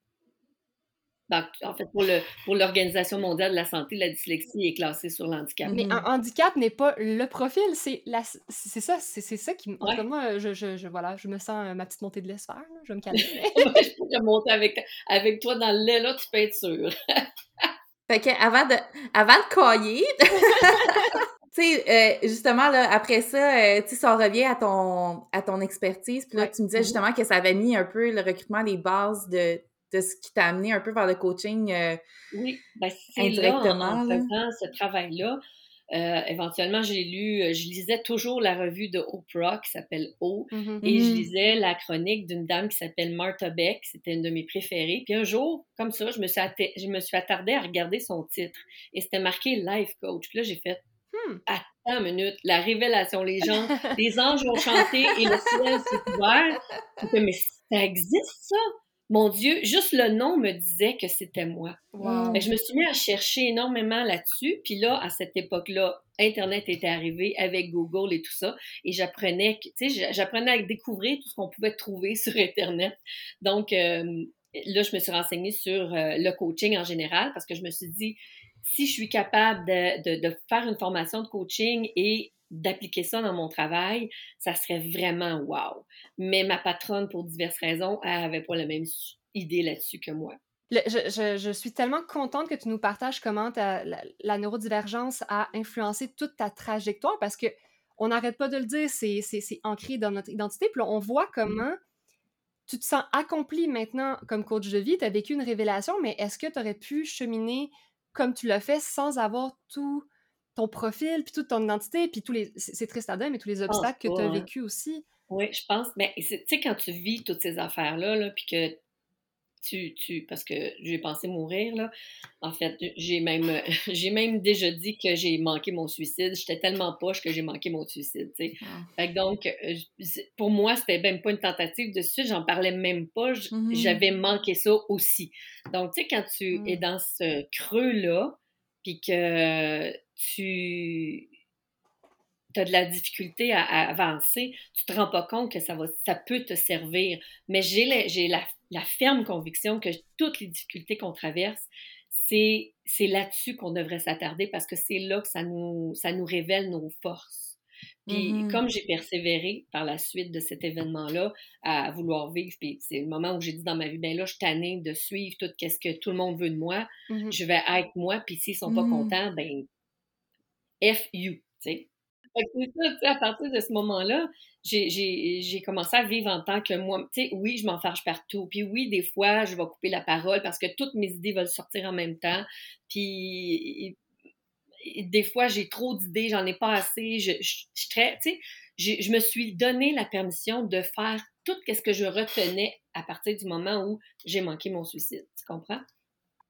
en fait, pour, le, pour l'Organisation mondiale de la santé, la dyslexie est classée sur l'handicap. Mais un handicap n'est pas le profil, c'est, la, c'est ça, c'est, ça qui... Ouais. moi, je, je, voilà, je me sens euh, ma petite montée de lait je vais me calmer. je pourrais monter avec, avec toi dans le lait, là, tu peux être sûr. fait que avant de, avant de cailler... tu sais, euh, justement, là, après ça, euh, tu sais, ça revient à ton, à ton expertise. Puis là, tu me disais mm-hmm. justement que ça avait mis un peu le recrutement, les bases de de ce qui t'a amené un peu vers le coaching euh, oui, ben indirectement. en, faisant ce travail-là, euh, éventuellement, j'ai lu, euh, je lisais toujours la revue de Oprah qui s'appelle O, mm-hmm. et je mm-hmm. lisais la chronique d'une dame qui s'appelle Martha Beck, c'était une de mes préférées. Puis un jour, comme ça, je me suis, je me suis attardée à regarder son titre, et c'était marqué Life Coach. Puis là, j'ai fait, hmm. attends une minute, la révélation, les gens, les anges ont chanté et le ciel s'est ouvert. Mais ça existe, ça? Mon Dieu, juste le nom me disait que c'était moi. je me suis mis à chercher énormément là-dessus. Puis là, à cette époque-là, Internet était arrivé avec Google et tout ça. Et j'apprenais, tu sais, j'apprenais à découvrir tout ce qu'on pouvait trouver sur Internet. Donc, euh, là, je me suis renseignée sur euh, le coaching en général parce que je me suis dit, si je suis capable de, de faire une formation de coaching et d'appliquer ça dans mon travail, ça serait vraiment wow. Mais ma patronne, pour diverses raisons, elle n'avait pas la même idée là-dessus que moi. je, suis tellement contente que tu nous partages comment la, neurodivergence a influencé toute ta trajectoire parce que on n'arrête pas de le dire, c'est ancré dans notre identité. Puis on voit comment tu te sens accompli maintenant comme coach de vie, tu as vécu une révélation, mais est-ce que tu aurais pu cheminer comme tu l'as fait sans avoir tout ton profil, puis toute ton identité, puis tous les... C'est triste à dire, mais tous les obstacles que tu as vécu aussi. Oui, je pense. Mais tu sais, quand tu vis toutes ces affaires-là, là, puis que tu, tu, parce que j'ai pensé mourir, là. En fait, j'ai même, j'ai même déjà dit que j'ai manqué mon suicide. J'étais tellement poche que j'ai manqué mon suicide, tu sais. Ah. Fait que donc, euh, pour moi, c'était même pas une tentative de suicide, j'en parlais même pas. Mhm. J'avais manqué ça aussi. Donc, tu sais, quand tu Mm. es dans ce creux-là, puis que tu as de la difficulté à, à avancer, tu te rends pas compte que ça, va, ça peut te servir. Mais j'ai la, la, ferme conviction que toutes les difficultés qu'on traverse, c'est, là-dessus qu'on devrait s'attarder parce que c'est là que ça nous, ça nous révèle nos forces. Puis Mhm. comme j'ai persévéré par la suite de cet événement-là à vouloir vivre, puis c'est le moment où j'ai dit dans ma vie, ben là, je suis tannée de suivre tout ce que tout le monde veut de moi, Mhm. je vais être moi, puis s'ils sont pas Mhm. contents, ben F you, tu sais. C'est ça, à partir de ce moment-là, j'ai- commencé à vivre en tant que moi. Tu sais, oui, je m'en fâche partout. Puis oui, des fois, je vais couper la parole parce que toutes mes idées veulent sortir en même temps. Puis des fois, j'ai trop d'idées, j'en ai pas assez. Je, je, je je me suis donné la permission de faire tout ce que je retenais à partir du moment où j'ai manqué mon suicide. Tu comprends?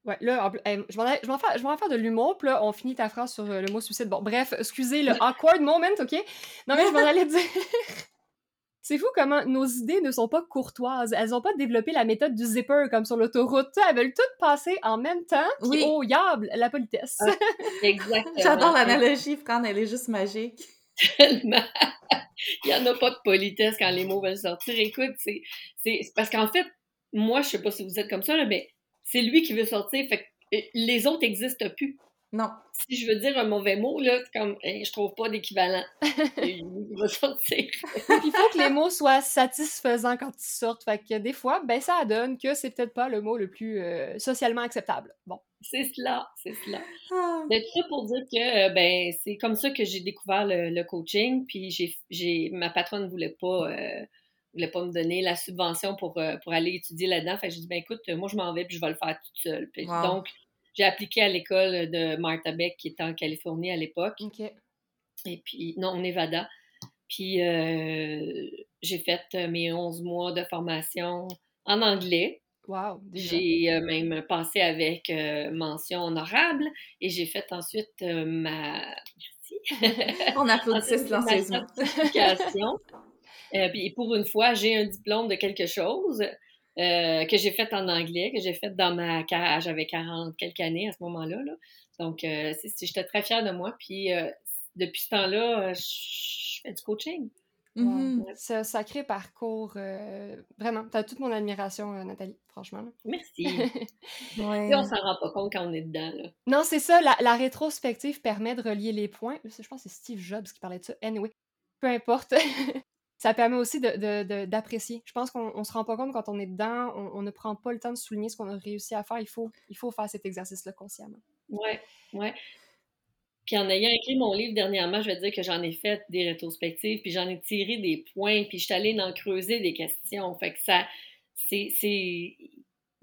Ouais, là, je vais en aller- je vais en faire, je vais en faire de l'humour, puis là, on finit ta phrase sur euh, le mot suicide. Bon, bref, excusez le awkward moment, OK? Non, mais je vais en aller dire... C'est fou comment nos idées ne sont pas courtoises. Elles n'ont pas développé la méthode du zipper comme sur l'autoroute. Elles veulent toutes passer en même temps. Puis, Oui. oh, yable, la politesse. Ah. Exactement. J'adore l'analogie, Fran, elle est juste magique. tellement. Il n'y en a pas de politesse quand les mots veulent sortir. Écoute, c'est c'est- c'est parce qu'en fait, moi, je sais pas si vous êtes comme ça, là, mais c'est lui qui veut sortir. Fait que euh, les autres n'existent plus. Non. Si je veux dire un mauvais mot, là, c'est comme, eh, je trouve pas d'équivalent. Il va sortir. Il faut que les mots soient satisfaisants quand ils sortent. Fait que des fois, ben ça donne que c'est peut-être pas le mot le plus euh, socialement acceptable. Bon. C'est cela, c'est cela. Ah. Mais tout ça pour dire que, ben, c'est comme ça que j'ai découvert le, le coaching. Puis j'ai, j'ai, ma patronne ne voulait pas, euh, voulait pas me donner la subvention pour, euh, pour aller étudier là-dedans. Fait j'ai dit, ben écoute, moi je m'en vais puis je vais le faire toute seule. Puis Wow. donc, j'ai appliqué à l'école de Martha Beck qui était en Californie à l'époque. OK. Et puis, non, Nevada. Puis euh, j'ai fait euh, mes 11 mois de formation en anglais. Wow. J'ai euh, même passé avec euh, mention honorable et j'ai fait ensuite ma merci. On ma silencieusement. Euh, puis pour une fois, j'ai un diplôme de quelque chose euh, que j'ai fait en anglais, que j'ai fait dans ma carrière. J'avais 40 quelques années à ce moment-là. là. Donc, euh, c'est- c'est- j'étais très fière de moi. Puis euh, depuis ce temps-là, je fais du coaching. Mhm. Ce sacré parcours, vraiment, t'as toute mon admiration, Nathalie, franchement. là. Merci. Ouais. Tu sais, on s'en rend pas compte quand on est dedans. Là. Non, c'est ça, la, la rétrospective permet de relier les points. Je pense que c'est Steve Jobs qui parlait de ça. Anyway, peu importe. ça permet aussi de- de- d'apprécier. Je pense qu'on on se rend pas compte quand on est dedans, on, ne prend pas le temps de souligner ce qu'on a réussi à faire. Il faut, il faut faire cet exercice-là consciemment. Ouais, ouais. Puis en ayant écrit mon livre dernièrement, je vais dire que j'en ai fait des rétrospectives, puis j'en ai tiré des points, puis je suis allée en creuser des questions. Fait que ça, c'est,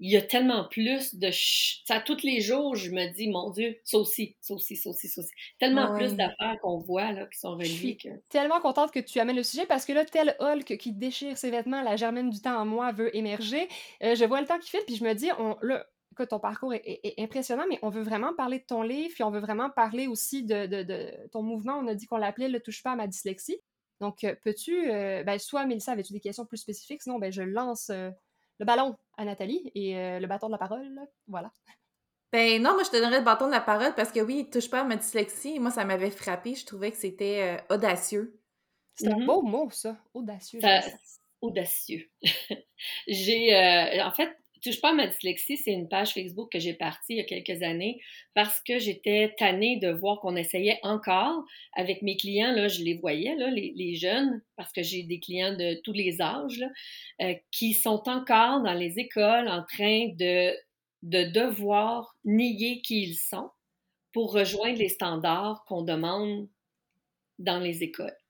il y a tellement plus de, ça, tous les jours, je me dis, mon Dieu, ça aussi, ça aussi, ça aussi, ça aussi. Tellement Ouais. plus d'affaires qu'on voit, là, qui sont Je suis reliées que... tellement contente que tu amènes le sujet parce que là, tel Hulk qui déchire ses vêtements, la germaine du temps en moi veut émerger. Euh, je vois le temps qui file, puis je me dis, on, là, écoute, ton parcours est, est- est impressionnant, mais on veut vraiment parler de ton livre, puis on veut vraiment parler aussi de, de- de ton mouvement. On a dit qu'on l'appelait Le touche pas à ma dyslexie. Donc, euh, peux-tu, euh, ben, soit Mélissa, avais-tu des questions plus spécifiques? Sinon, ben, je lance euh, le ballon à Nathalie et euh, le bâton de la parole. là. Voilà. Ben non, moi je te donnerais le bâton de la parole parce que oui, touche pas à ma dyslexie. Moi, ça m'avait frappé. Je trouvais que c'était euh, audacieux. C'est un Mhm. beau mot, ça. Audacieux. Ça. audacieux. j'ai, euh, en fait, Touche pas ma dyslexie, c'est une page Facebook que j'ai partie il y a quelques années parce que j'étais tannée de voir qu'on essayait encore avec mes clients, là, je les voyais, là, les, jeunes, parce que j'ai des clients de tous les âges, euh, qui sont encore dans les écoles en train de devoir nier qui ils sont pour rejoindre les standards qu'on demande dans les écoles.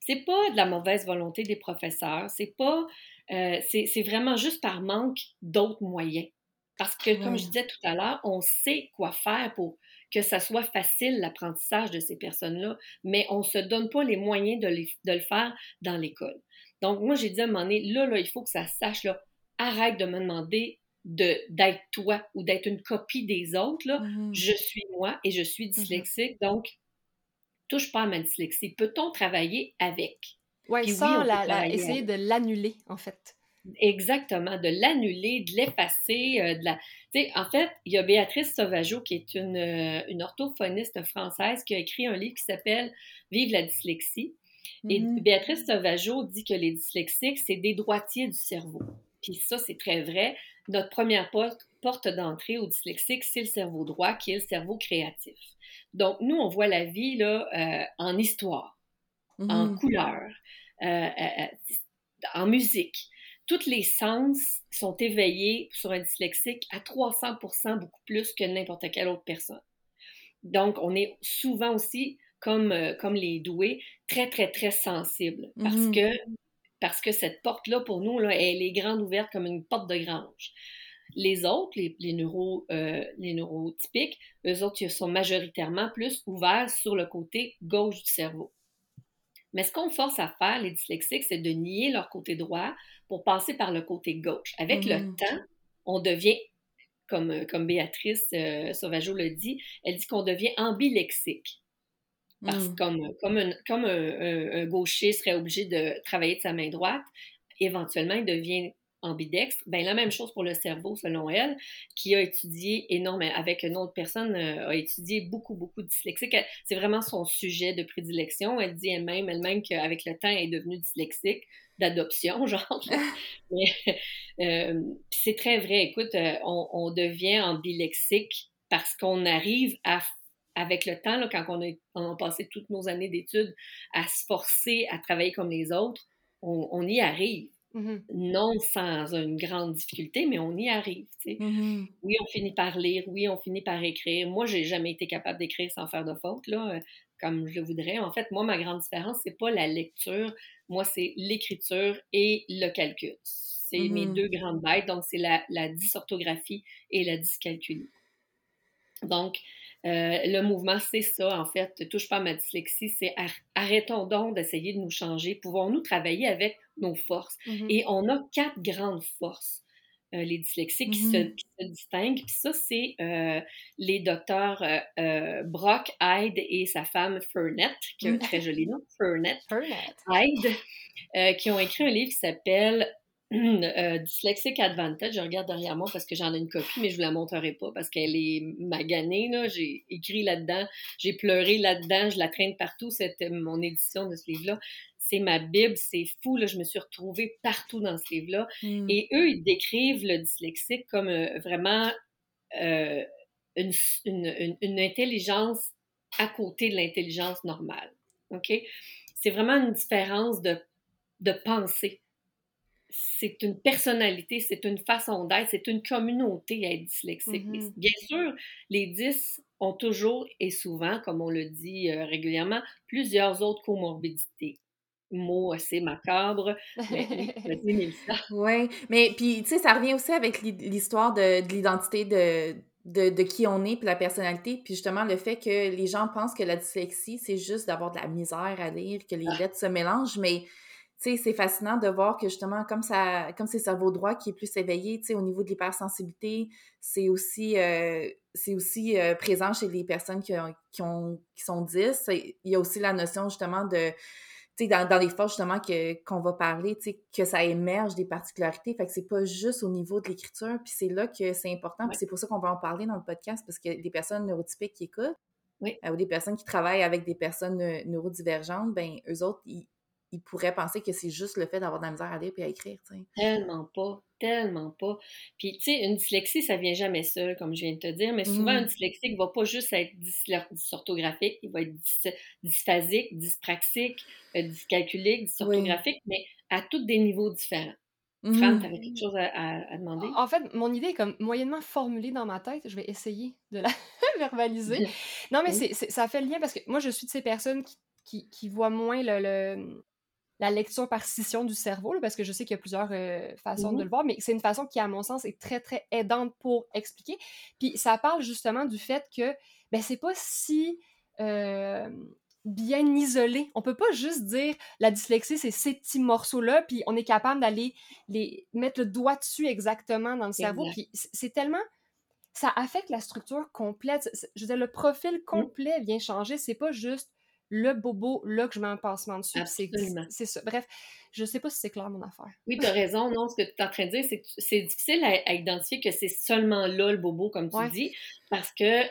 C'est pas de la mauvaise volonté des professeurs, c'est pas euh, c'est c'est vraiment juste par manque d'autres moyens. Parce que, comme Ouais. je disais tout à l'heure, on sait quoi faire pour que ça soit facile l'apprentissage de ces personnes-là, mais on se donne pas les moyens de, les- de le faire dans l'école. Donc, moi, j'ai dit à un moment donné, là, là, il faut que ça sache, là, arrête de me demander d'être toi ou d'être une copie des autres. Là. Mhm. Je suis moi et je suis dyslexique, donc touche pas à ma dyslexie. Peut-on travailler avec? Ouais, oui, sans peut la- la- essayer de l'annuler, en fait. Exactement, de l'annuler, de l'effacer, euh, de la... En fait, il y a Béatrice Sauvageau, qui est une, euh, une orthophoniste française, qui a écrit un livre qui s'appelle Vive la dyslexie. Et Mhm. Béatrice Sauvageau dit que les dyslexiques, c'est des droitiers du cerveau. Puis ça, c'est très vrai. Notre première porte, porte d'entrée aux dyslexiques, c'est le cerveau droit, qui est le cerveau créatif. Donc, nous, on voit la vie là, euh, en histoire, en Mhm. couleur, euh, euh, en musique. Tous les sens sont éveillés sur un dyslexique à 300 beaucoup plus que n'importe quelle autre personne. Donc, on est souvent aussi, comme, euh, comme les doués, très, très, très sensibles parce Mhm. que parce que cette porte-là, pour nous, là, elle est grande ouverte comme une porte de grange. Les autres, les, les, neuro, euh, les neurotypiques, eux autres, ils sont majoritairement plus ouverts sur le côté gauche du cerveau. Mais ce qu'on force à faire, les dyslexiques, c'est de nier leur côté droit pour passer par le côté gauche. Avec le Mhm. temps, on devient, comme, comme Béatrice euh, Sauvageau le dit, elle dit qu'on devient ambilexique. Parce que Mhm. comme, comme, un, comme un, un- un gaucher serait obligé de travailler de sa main droite, éventuellement, il devient ambidextre. Ben, la même chose pour le cerveau, selon elle, qui a étudié énormément, avec une autre personne, euh, a étudié beaucoup, beaucoup de dyslexique. C'est vraiment son sujet de prédilection. Elle dit elle-même, elle-même qu'avec le temps, elle est devenue dyslexique d'adoption, genre. Mais, euh, c'est très vrai. Écoute, euh, on, on devient ambilexique parce qu'on arrive à avec le temps, là, quand on a, on a passé toutes nos années d'études à se forcer à travailler comme les autres, on, on y arrive. Mhm. Non sans une grande difficulté, mais on y arrive. Mhm. Oui, on finit par lire, oui, on finit par écrire. Moi, j'ai jamais été capable d'écrire sans faire de faute, là, euh, comme je le voudrais. En fait, moi, ma grande différence, c'est pas la lecture, moi, c'est l'écriture et le calcul. C'est mes Mhm. deux grandes bêtes, donc c'est la, la dysorthographie et la dyscalculie. Donc, euh, le mouvement, c'est ça, en fait. Touche pas à ma dyslexie, c'est ar- arrêtons donc d'essayer de nous changer. Pouvons-nous travailler avec nos forces? Mhm. Et on a quatre grandes forces, euh, les dyslexiques, qui, se, Mhm. qui se distinguent. Puis ça, c'est euh, les docteurs Brock, Hyde et sa femme Fernette, qui a un Mhm. très joli nom, Burnett. Hyde, qui ont écrit un livre qui s'appelle euh, Dyslexic Advantage. Je regarde derrière moi parce que j'en ai une copie, mais je vous la montrerai pas parce qu'elle est maganée. Là. J'ai écrit là-dedans, j'ai pleuré là-dedans, je la traîne partout, c'était mon édition de ce livre-là. C'est ma Bible, c'est fou, là, je me suis retrouvée partout dans ce livre-là. Mhm. Et eux, ils décrivent le dyslexique comme euh, vraiment euh, une, une, une- une intelligence à côté de l'intelligence normale. OK? C'est vraiment une différence de, de pensée. C'est une personnalité, c'est une façon d'être, c'est une communauté à être dyslexique. Mhm. Bien sûr, les 10 ont toujours et souvent, comme on le dit euh, régulièrement, plusieurs autres comorbidités. Mot assez macabre. Oui, mais puis, tu sais, ça revient aussi avec l'hi- l'histoire de, de l'identité de, de, de qui on est, puis la personnalité, puis justement le fait que les gens pensent que la dyslexie, c'est juste d'avoir de la misère à lire, que les lettres se mélangent, mais tu sais, c'est fascinant de voir que justement, comme ça, comme c'est le cerveau droit qui est plus éveillé, tu sais, au niveau de l'hypersensibilité, c'est aussi, euh, c'est aussi euh, présent chez les personnes qui, ont, qui, ont, qui sont 10. Il y a aussi la notion justement de tu sais, dans, dans les forces, justement, que, qu'on va parler, tu sais, que ça émerge des particularités. Fait que c'est pas juste au niveau de l'écriture. Puis c'est là que c'est important. Puis c'est pour ça qu'on va en parler dans le podcast, parce que les personnes neurotypiques qui écoutent, Oui. euh, ou des personnes qui travaillent avec des personnes neurodivergentes, ben eux autres, ils, ils pourraient penser que c'est juste le fait d'avoir de la misère à lire puis à écrire, tu sais. Tellement pas, tellement pas. Puis, tu sais, une dyslexie, ça vient jamais seul, comme je viens de te dire, mais souvent, Mhm. un dyslexique va pas juste être dysle- dysorthographique, il va être dys- dysphasique, dyspraxique, euh, dyscalculique, dysorthographique, mais à tous des niveaux différents. Fran, Mhm. tu avais quelque chose à, à- à demander? En fait, mon idée est comme moyennement formulée dans ma tête. Je vais essayer de la verbaliser. Non, mais Oui. c'est, c'est- ça fait le lien parce que moi, je suis de ces personnes qui, qui, qui voient moins le, le- la lecture par scission du cerveau, là, parce que je sais qu'il y a plusieurs euh, façons Mhm. de le voir, mais c'est une façon qui, à mon sens, est très, très aidante pour expliquer. Puis ça parle justement du fait que ben, c'est pas si. euh, bien isolés. On peut pas juste dire la dyslexie, c'est ces petits morceaux-là, puis on est capable d'aller les mettre le doigt dessus exactement dans le cerveau. Puis c'est tellement ça affecte la structure complète. Je veux dire, le profil mmh. complet vient changer. C'est pas juste le bobo là que je mets un passement dessus. C'est ça. Bref, je sais pas si c'est clair mon affaire. Oui, tu as raison. Non, ce que tu es en train de dire, c'est que c'est difficile à, identifier que c'est seulement là le bobo, comme tu dis, parce que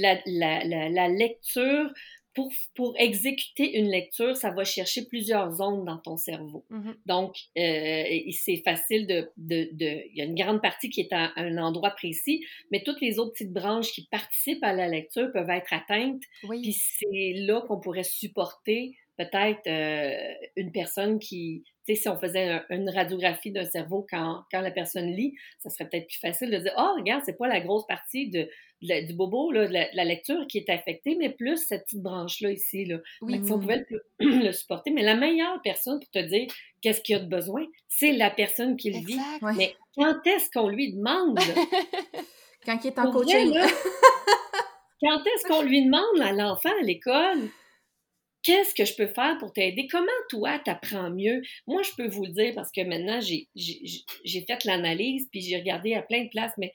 la, la, la lecture pour, pour, exécuter une lecture, ça va chercher plusieurs zones dans ton cerveau. Mm-hmm. Donc, euh, c'est facile de, de, de, Il y a une grande partie qui est à un endroit précis, mais toutes les autres petites branches qui participent à la lecture peuvent être atteintes. Puis c'est là qu'on pourrait supporter peut-être euh, une personne qui, tu sais, si on faisait une radiographie d'un cerveau quand, quand la personne lit, ça serait peut-être plus facile de dire, oh, regarde, c'est pas la grosse partie de, du bobo, là, de, la, lecture qui est affectée, mais plus cette petite branche-là ici. Là. Oui. Si on pouvait le, supporter. Mais la meilleure personne pour te dire qu'est-ce qu'il y a de besoin, c'est la personne qui le vit. Mais quand est-ce qu'on lui demande? quand il est en coaching. quand est-ce qu'on lui demande à l'enfant à l'école? Qu'est-ce que je peux faire pour t'aider? Comment toi, t'apprends mieux? Moi, je peux vous le dire parce que maintenant, j'ai fait l'analyse, puis j'ai regardé à plein de places, mais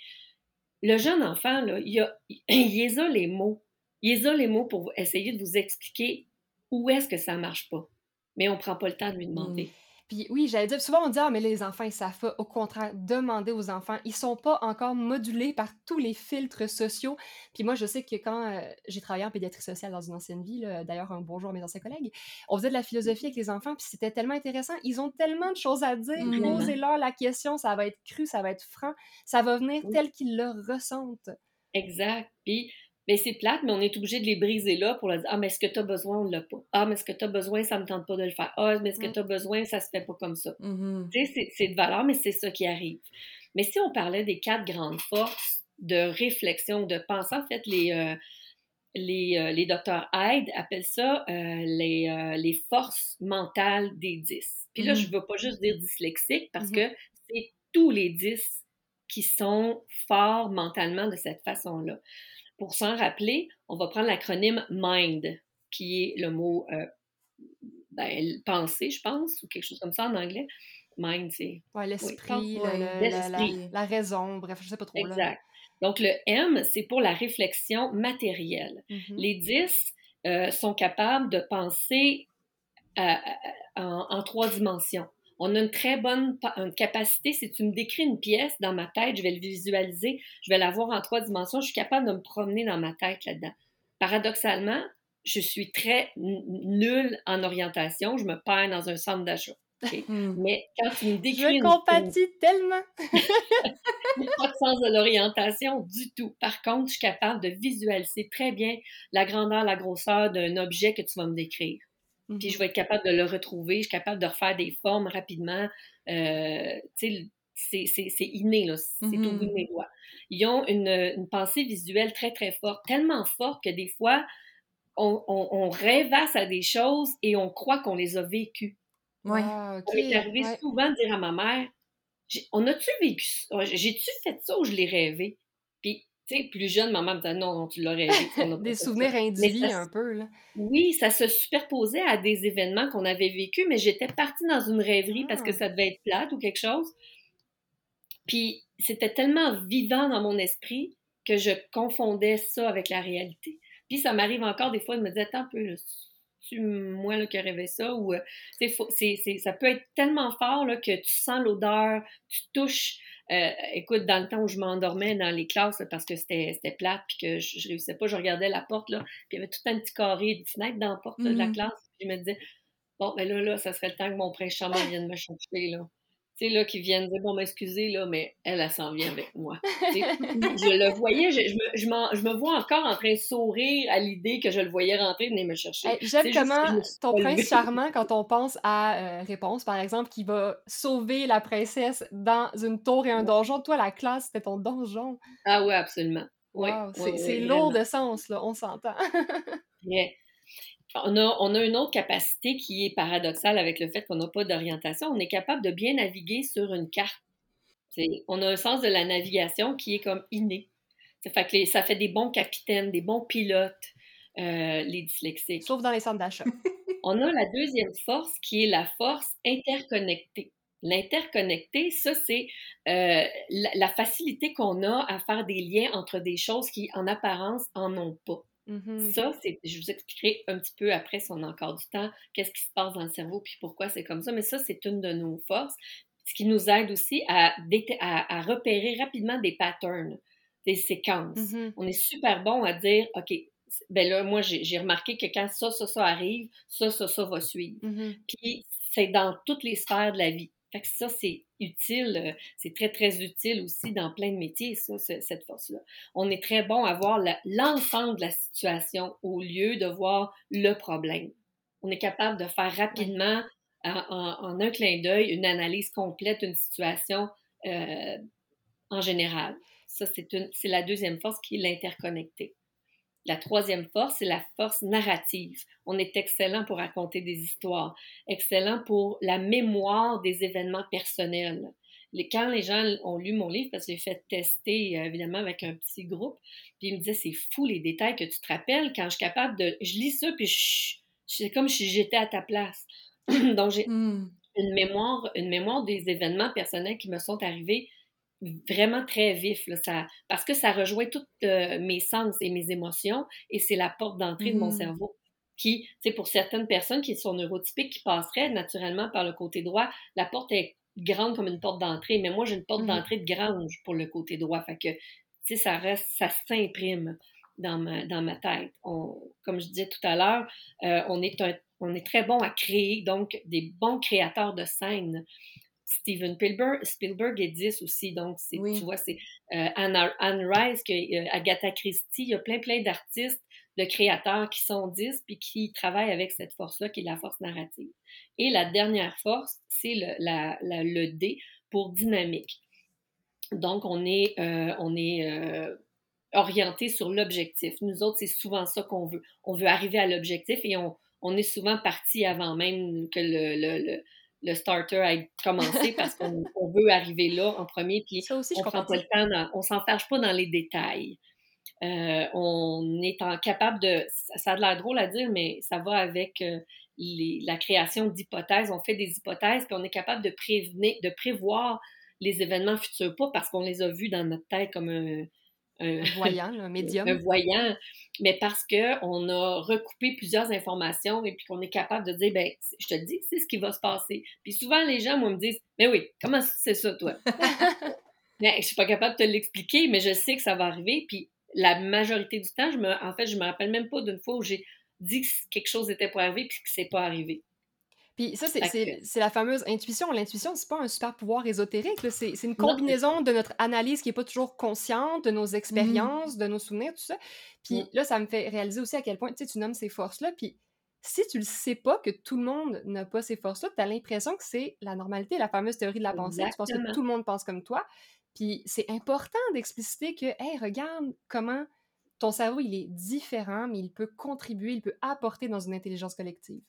le jeune enfant, là, il, a, il a les mots. Il a les mots pour essayer de vous expliquer où est-ce que ça marche pas. Mais on prend pas le temps de lui demander. Mmh. Puis oui, j'allais dire, souvent on dit, ah, mais les enfants, ils savent pas. Au contraire, demandez aux enfants. Ils sont pas encore modulés par tous les filtres sociaux. Puis moi, je sais que quand euh, j'ai travaillé en pédiatrie sociale dans une ancienne vie, d'ailleurs, un bonjour à mes anciens collègues, on faisait de la philosophie avec les enfants, puis c'était tellement intéressant. Ils ont tellement de choses à dire. Mmh. Posez-leur la question, ça va être cru, ça va être franc, ça va venir tel qu'ils le ressentent. Exact. Puis mais c'est plate, mais on est obligé de les briser là pour leur dire Ah, mais est-ce que tu as besoin, on ne l'a pas. Ah, mais est-ce que tu as besoin, ça ne me tente pas de le faire. Ah, mais est-ce que mm. tu as besoin, ça se fait pas comme ça. Mm-hmm. Tu sais, c'est de valeur, mais c'est ça qui arrive. Mais si on parlait des quatre grandes forces de réflexion, de pensée, en fait, les, euh, les, euh, les docteurs Hyde appellent ça euh, les, les forces mentales des 10. Puis là, je ne mm-hmm. veux pas juste dire dyslexique parce mm-hmm. que c'est tous les 10 qui sont forts mentalement de cette façon-là. Pour s'en rappeler, on va prendre l'acronyme MIND, qui est le mot euh, ben, penser, je pense, ou quelque chose comme ça en anglais. Mind, c'est. Ouais, l'esprit, la, raison, bref, je sais pas trop. Exact. Donc, le M, c'est pour la réflexion matérielle. Mm-hmm. Les 10 euh, sont capables de penser en, trois dimensions. On a une très bonne capacité. Si tu me décris une pièce dans ma tête, je vais le visualiser, je vais la voir en trois dimensions. Je suis capable de me promener dans ma tête là-dedans. Paradoxalement, je suis très nulle en orientation. Je me perds dans un centre d'achat. Hmm. Mais quand tu me décris. Je compatis tellement! pas de sens de l'orientation du tout. Par contre, je suis capable de visualiser très bien la grandeur, la grosseur d'un objet que tu vas me décrire. Puis je mmh vais être capable de le retrouver, je suis capable de refaire des formes rapidement. Euh, c'est inné, là. C'est au bout de mmh mes doigts. Ils ont une, une, pensée visuelle très, très forte, tellement forte que des fois, on, on, rêvasse à des choses et on croit qu'on les a vécues. Ouais. Ah, okay. arrivé souvent de dire à ma mère, on a-tu vécu ça? J'ai-tu fait ça ou je l'ai rêvé? Tu sais, plus jeune, maman me disait non, tu l'aurais Des souvenirs indivis un peu, là. Oui, ça se superposait à des événements qu'on avait vécus, mais j'étais partie dans une rêverie parce que ah. ça devait être plate ou quelque chose. Puis c'était tellement vivant dans mon esprit que je confondais ça avec la réalité. Puis ça m'arrive encore des fois de me dire, attends un peu, moi là, qui rêvé ça ou euh, c'est, ça peut être tellement fort là, que tu sens l'odeur, tu touches euh, écoute, dans le temps où je m'endormais dans les classes parce que c'était plate puis que je, je, réussissais pas, je regardais la porte, là, puis il y avait tout un petit carré de fenêtre dans la porte de la mm-hmm. classe. Puis je me disais, bon, ben là, là, ça serait le temps que mon prince charmant vienne me chercher, là tu sais, là, qui viennent dire, bon, m'excuser, là, mais elle, elle s'en vient avec moi. je le voyais, je, je, me, je, me, vois encore en train de sourire à l'idée que je le voyais rentrer, venir me chercher. J'aime comment ton prince charmant, quand on pense à euh, Réponse, par exemple, qui va sauver la princesse dans une tour et un donjon. Toi, la classe, c'était ton donjon. Ah oui, absolument. c'est lourd de sens, là, on s'entend. on a, une autre capacité qui est paradoxale avec le fait qu'on n'a pas d'orientation. On est capable de bien naviguer sur une carte. on a un sens de la navigation qui est comme inné. Ça fait, que ça fait des bons capitaines, des bons pilotes. les dyslexiques. Sauf dans les centres d'achat. On a la deuxième force qui est la force interconnectée. L'interconnecté, ça, c'est euh, la, facilité qu'on a à faire des liens entre des choses qui, en apparence, en ont pas. Mm-hmm. Ça, c'est, je vous expliquerai un petit peu après, si on a encore du temps, qu'est-ce qui se passe dans le cerveau puis pourquoi c'est comme ça. Mais ça, c'est une de nos forces, ce qui nous aide aussi à, à, repérer rapidement des patterns, des séquences. Mm-hmm. On est super bon à dire, OK, ben là, moi, j'ai remarqué que quand ça, ça, ça arrive, ça, ça, ça va suivre. Mm-hmm. Puis c'est dans toutes les sphères de la vie ça, c'est utile, euh, c'est très, très utile aussi dans plein de métiers, ça, cette force-là. On est très bon à voir l'ensemble de la situation au lieu de voir le problème. On est capable de faire rapidement, en, un clin d'œil, une analyse complète d'une situation euh, en général. Ça, c'est la deuxième force qui est l'interconnecté. La troisième force, c'est la force narrative. On est excellent pour raconter des histoires, excellent pour la mémoire des événements personnels. quand les gens ont lu mon livre, parce que j'ai fait tester euh, évidemment avec un petit groupe, puis ils me disaient c'est fou les détails que tu te rappelles quand je suis capable de, je lis ça puis c'est comme si j'étais à ta place. Donc j'ai hmm. une mémoire, une mémoire des événements personnels qui me sont arrivés vraiment très vif, là, ça, parce que ça rejoint tous euh, mes sens et mes émotions et c'est la porte d'entrée de mon mmh. cerveau qui, tu pour certaines personnes qui sont neurotypiques, qui passeraient naturellement par le côté droit, la porte est grande comme une porte d'entrée, mais moi, j'ai une porte mmh d'entrée de grange pour le côté droit. Fait que, tu sais, ça reste, ça s'imprime dans ma, dans ma tête. On, comme je disais tout à l'heure, euh, on, est on est très bon à créer, donc des bons créateurs de scènes. Steven Spielberg, Spielberg est 10 aussi, donc tu vois, c'est euh, Anne, Rice, euh, Agatha Christie, il y a plein, plein d'artistes, de créateurs qui sont 10 puis qui travaillent avec cette force-là, qui est la force narrative. Et la dernière force, c'est le, la, le D pour dynamique. Donc, on est, euh, on est orienté sur l'objectif. Nous autres, c'est souvent ça qu'on veut. On veut arriver à l'objectif et on, on est souvent parti avant même que le, le starter a commencé parce qu'on veut arriver là en premier, puis on prend pas le temps, on s'enfarge pas dans les détails. Euh, on est en, capable de, ça a l'air drôle à dire, mais ça va avec euh, la création d'hypothèses. On fait des hypothèses, puis on est capable de prévenir, de prévoir les événements futurs, pas parce qu'on les a vus dans notre tête comme un, un voyant, un médium. Un voyant, mais parce qu'on a recoupé plusieurs informations et puis qu'on est capable de dire, ben, je te dis, c'est ce qui va se passer. Puis souvent, les gens, moi, me disent, mais oui, comment c'est ça, toi? mais je suis pas capable de te l'expliquer, mais je sais que ça va arriver. Puis la majorité du temps, je me, en fait, je me rappelle même pas d'une fois où j'ai dit que quelque chose était pour arriver puis que c'est pas arrivé. Puis ça, c'est la fameuse intuition. L'intuition, c'est pas un super pouvoir ésotérique. C'est une combinaison de notre analyse qui est pas toujours consciente, de nos mmh. expériences, de nos souvenirs, tout ça. Puis mmh. là, ça me fait réaliser aussi à quel point tu nommes ces forces-là. Puis si tu le sais pas que tout le monde n'a pas ces forces-là, tu as l'impression que c'est la normalité, la fameuse théorie de la pensée. Tu penses que tout le monde pense comme toi. Puis c'est important d'expliciter que, hey, regarde comment ton cerveau, il est différent, mais il peut contribuer, il peut apporter dans une intelligence collective.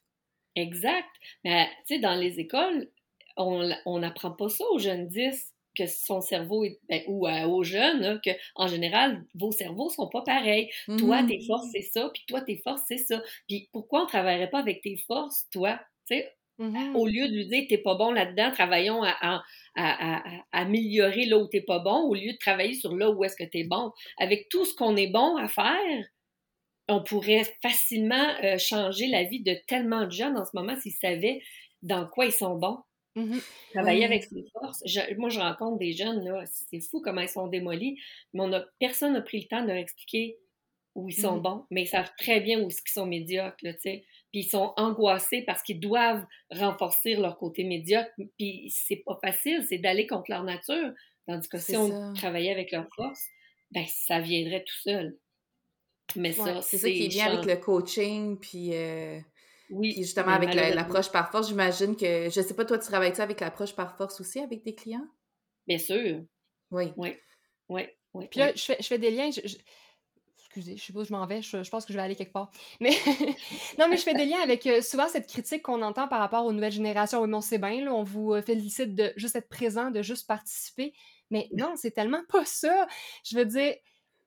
Exact. Mais tu sais, dans les écoles, on n'apprend pas ça aux jeunes 10 que son cerveau est, ben, ou aux jeunes, que en général, vos cerveaux sont pas pareils. Toi, tes mmh. forces, c'est ça, puis toi, tes forces, c'est ça. Puis pourquoi on travaillerait pas avec tes forces, toi? Tu sais, mmh au lieu de lui dire t'es pas bon là-dedans, travaillons à, à, améliorer là où t'es pas bon, au lieu de travailler sur là où est-ce que tu es bon. Avec tout ce qu'on est bon à faire, on pourrait facilement euh, changer la vie de tellement de jeunes en ce moment s'ils savaient dans quoi ils sont bons. Mmh Travailler avec ses forces. moi, je rencontre des jeunes, là, c'est fou comment ils sont démolis, mais on a, personne n'a pris le temps de leur expliquer où ils sont mmh bons, mais ils savent très bien où ils sont médiocres, tu sais. Puis ils sont angoissés parce qu'ils doivent renforcer leur côté médiocre, puis c'est pas facile, c'est d'aller contre leur nature. Tandis que si on travaillait avec leurs forces, ben ça viendrait tout seul. Mais ça, c'est ça qui est bien avec le coaching, puis, euh, oui, justement avec l'approche par force. J'imagine que, je sais pas, toi, tu travailles-tu avec l'approche par force aussi avec tes clients? Bien sûr. Oui. Oui. Oui. oui puis là, je fais, je fais des liens. Excusez, je sais pas où je m'en vais, je, pense que je vais aller quelque part. Mais non, mais je fais des liens avec euh, souvent cette critique qu'on entend par rapport aux nouvelles générations. Oui, mais on sait bien, là, on vous euh, félicite de juste être présent, de juste participer. Mais non, c'est tellement pas ça. Je veux dire,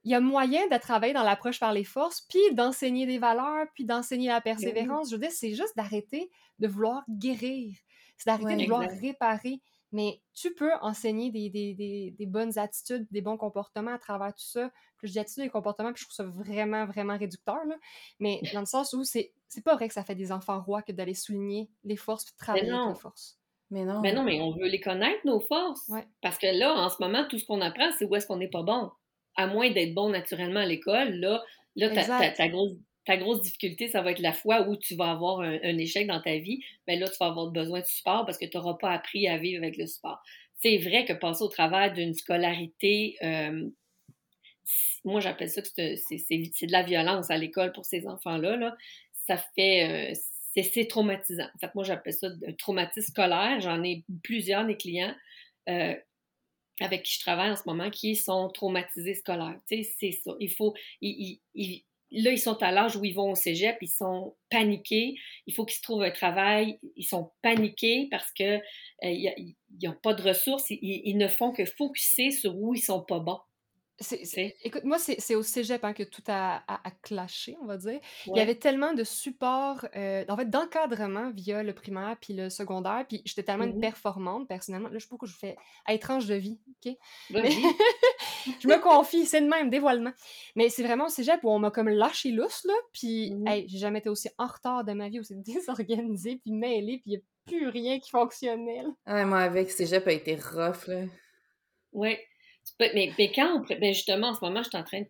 il y a moyen de travailler dans l'approche par les forces, puis d'enseigner des valeurs, puis d'enseigner la persévérance. Je veux dire, c'est juste d'arrêter de vouloir guérir. C'est d'arrêter de vouloir réparer. Mais tu peux enseigner des, des, des, bonnes attitudes, des bons comportements à travers tout ça. Puis je dis attitudes et comportements, puis je trouve ça vraiment, vraiment réducteur. Là. Mais dans le sens où c'est, c'est pas vrai que ça fait des enfants rois que d'aller souligner les forces puis de travailler avec les forces. Mais non. Mais non, mais on veut les connaître, nos forces. Parce que là, en ce moment, tout ce qu'on apprend, c'est où est-ce qu'on n'est pas bon. À moins d'être bon naturellement à l'école, là, là ta, grosse, ta grosse difficulté, ça va être la fois où tu vas avoir un, échec dans ta vie. Mais ben là, tu vas avoir besoin de support parce que tu n'auras pas appris à vivre avec le support. C'est vrai que passer au travers d'une scolarité, euh, moi j'appelle ça que c'est de la violence à l'école pour ces enfants-là. Là. Ça fait, euh, c'est traumatisant. En fait, moi, j'appelle ça un traumatisme scolaire. J'en ai plusieurs des clients euh, avec qui je travaille en ce moment qui sont traumatisés scolaires. Tu sais, c'est ça. Il faut. là, ils sont à l'âge où ils vont au cégep, ils sont paniqués. Il faut qu'ils se trouvent un travail. Ils sont paniqués parce que euh, n'ont pas de ressources. Ils, ils, ne font que focuser sur où ils sont pas bons. Écoute, moi, c'est au cégep hein, que tout a, a, clashé, on va dire. Il y avait tellement de support, euh, en fait, d'encadrement via le primaire puis le secondaire, puis j'étais tellement une mmh performante, personnellement. Là, je sais pas que je fais à étrange de vie, OK? je me confie, c'est de même, dévoilement. Mais c'est vraiment au cégep où on m'a comme lâché lousse, là, puis mmh hey, j'ai jamais été aussi en retard de ma vie, aussi désorganisée, puis mêlée, puis il n'y a plus rien qui fonctionnait. moi, avec cégep a été rough, là. Ouais, mais, mais quand ben justement, en ce moment, je suis en train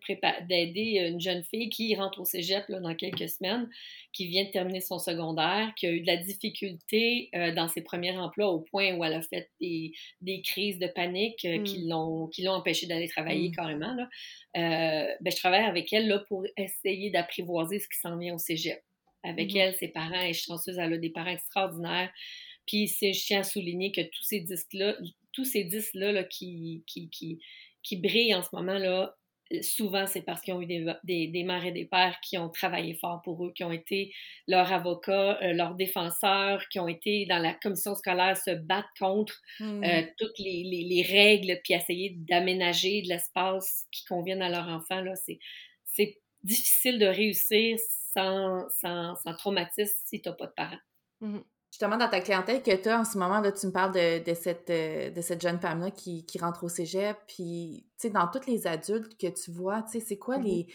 d'aider une jeune fille qui rentre au cégep là, dans quelques semaines, qui vient de terminer son secondaire, qui a eu de la difficulté euh, dans ses premiers emplois au point où elle a fait des, des crises de panique euh, qui mmh. l'ont empêché d'aller travailler mmh. carrément. Là. Euh, ben, je travaille avec elle là, pour essayer d'apprivoiser ce qui s'en vient au cégep. Avec mmh elle, ses parents, et je suis chanceuse, elle a des parents extraordinaires. Puis je tiens à souligner que tous ces disques-là, tous ces disques-là là, qui, qui, qui, qui, brillent en ce moment-là, souvent c'est parce qu'ils ont eu des, des, des, mères et des pères qui ont travaillé fort pour eux, qui ont été leurs avocats, euh, leurs défenseurs, qui ont été dans la commission scolaire se battre contre mmh. euh, toutes les, les, les, règles, puis essayer d'aménager de l'espace qui convienne à leur enfant. C'est difficile de réussir sans, sans, sans traumatisme si tu n'as pas de parents. Mmh Justement, dans ta clientèle que tu as en ce moment, là, tu me parles de, de cette, euh, de cette jeune femme-là qui, qui, rentre au cégep. Puis, tu sais, dans tous les adultes que tu vois, tu sais, c'est quoi mmh les. Tu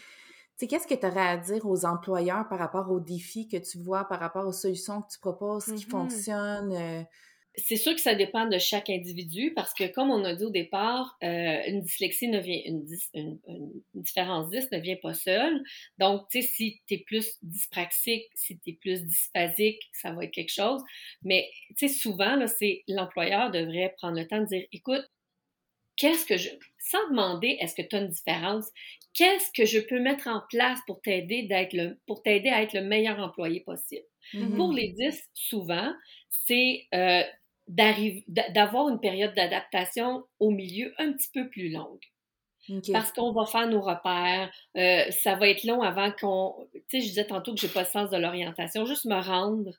sais, qu'est-ce que tu aurais à dire aux employeurs par rapport aux défis que tu vois, par rapport aux solutions que tu proposes, qui mmh fonctionnent? Euh? C'est sûr que ça dépend de chaque individu parce que, comme on a dit au départ, euh, une dyslexie ne vient, une, une, différence 10 ne vient pas seule. Donc, tu sais, si tu es plus dyspraxique, si tu es plus dysphasique, ça va être quelque chose. Mais, tu sais, souvent, là, c'est l'employeur devrait prendre le temps de dire, écoute, qu'est-ce que je, sans demander est-ce que tu as une différence, qu'est-ce que je peux mettre en place pour t'aider d'être le, pour t'aider à être le meilleur employé possible? Mm-hmm. Pour les 10, souvent, c'est euh, d'avoir une période d'adaptation au milieu un petit peu plus longue. Parce qu'on va faire nos repères, euh, ça va être long avant qu'on... Tu sais, je disais tantôt que j'ai pas le sens de l'orientation, juste me rendre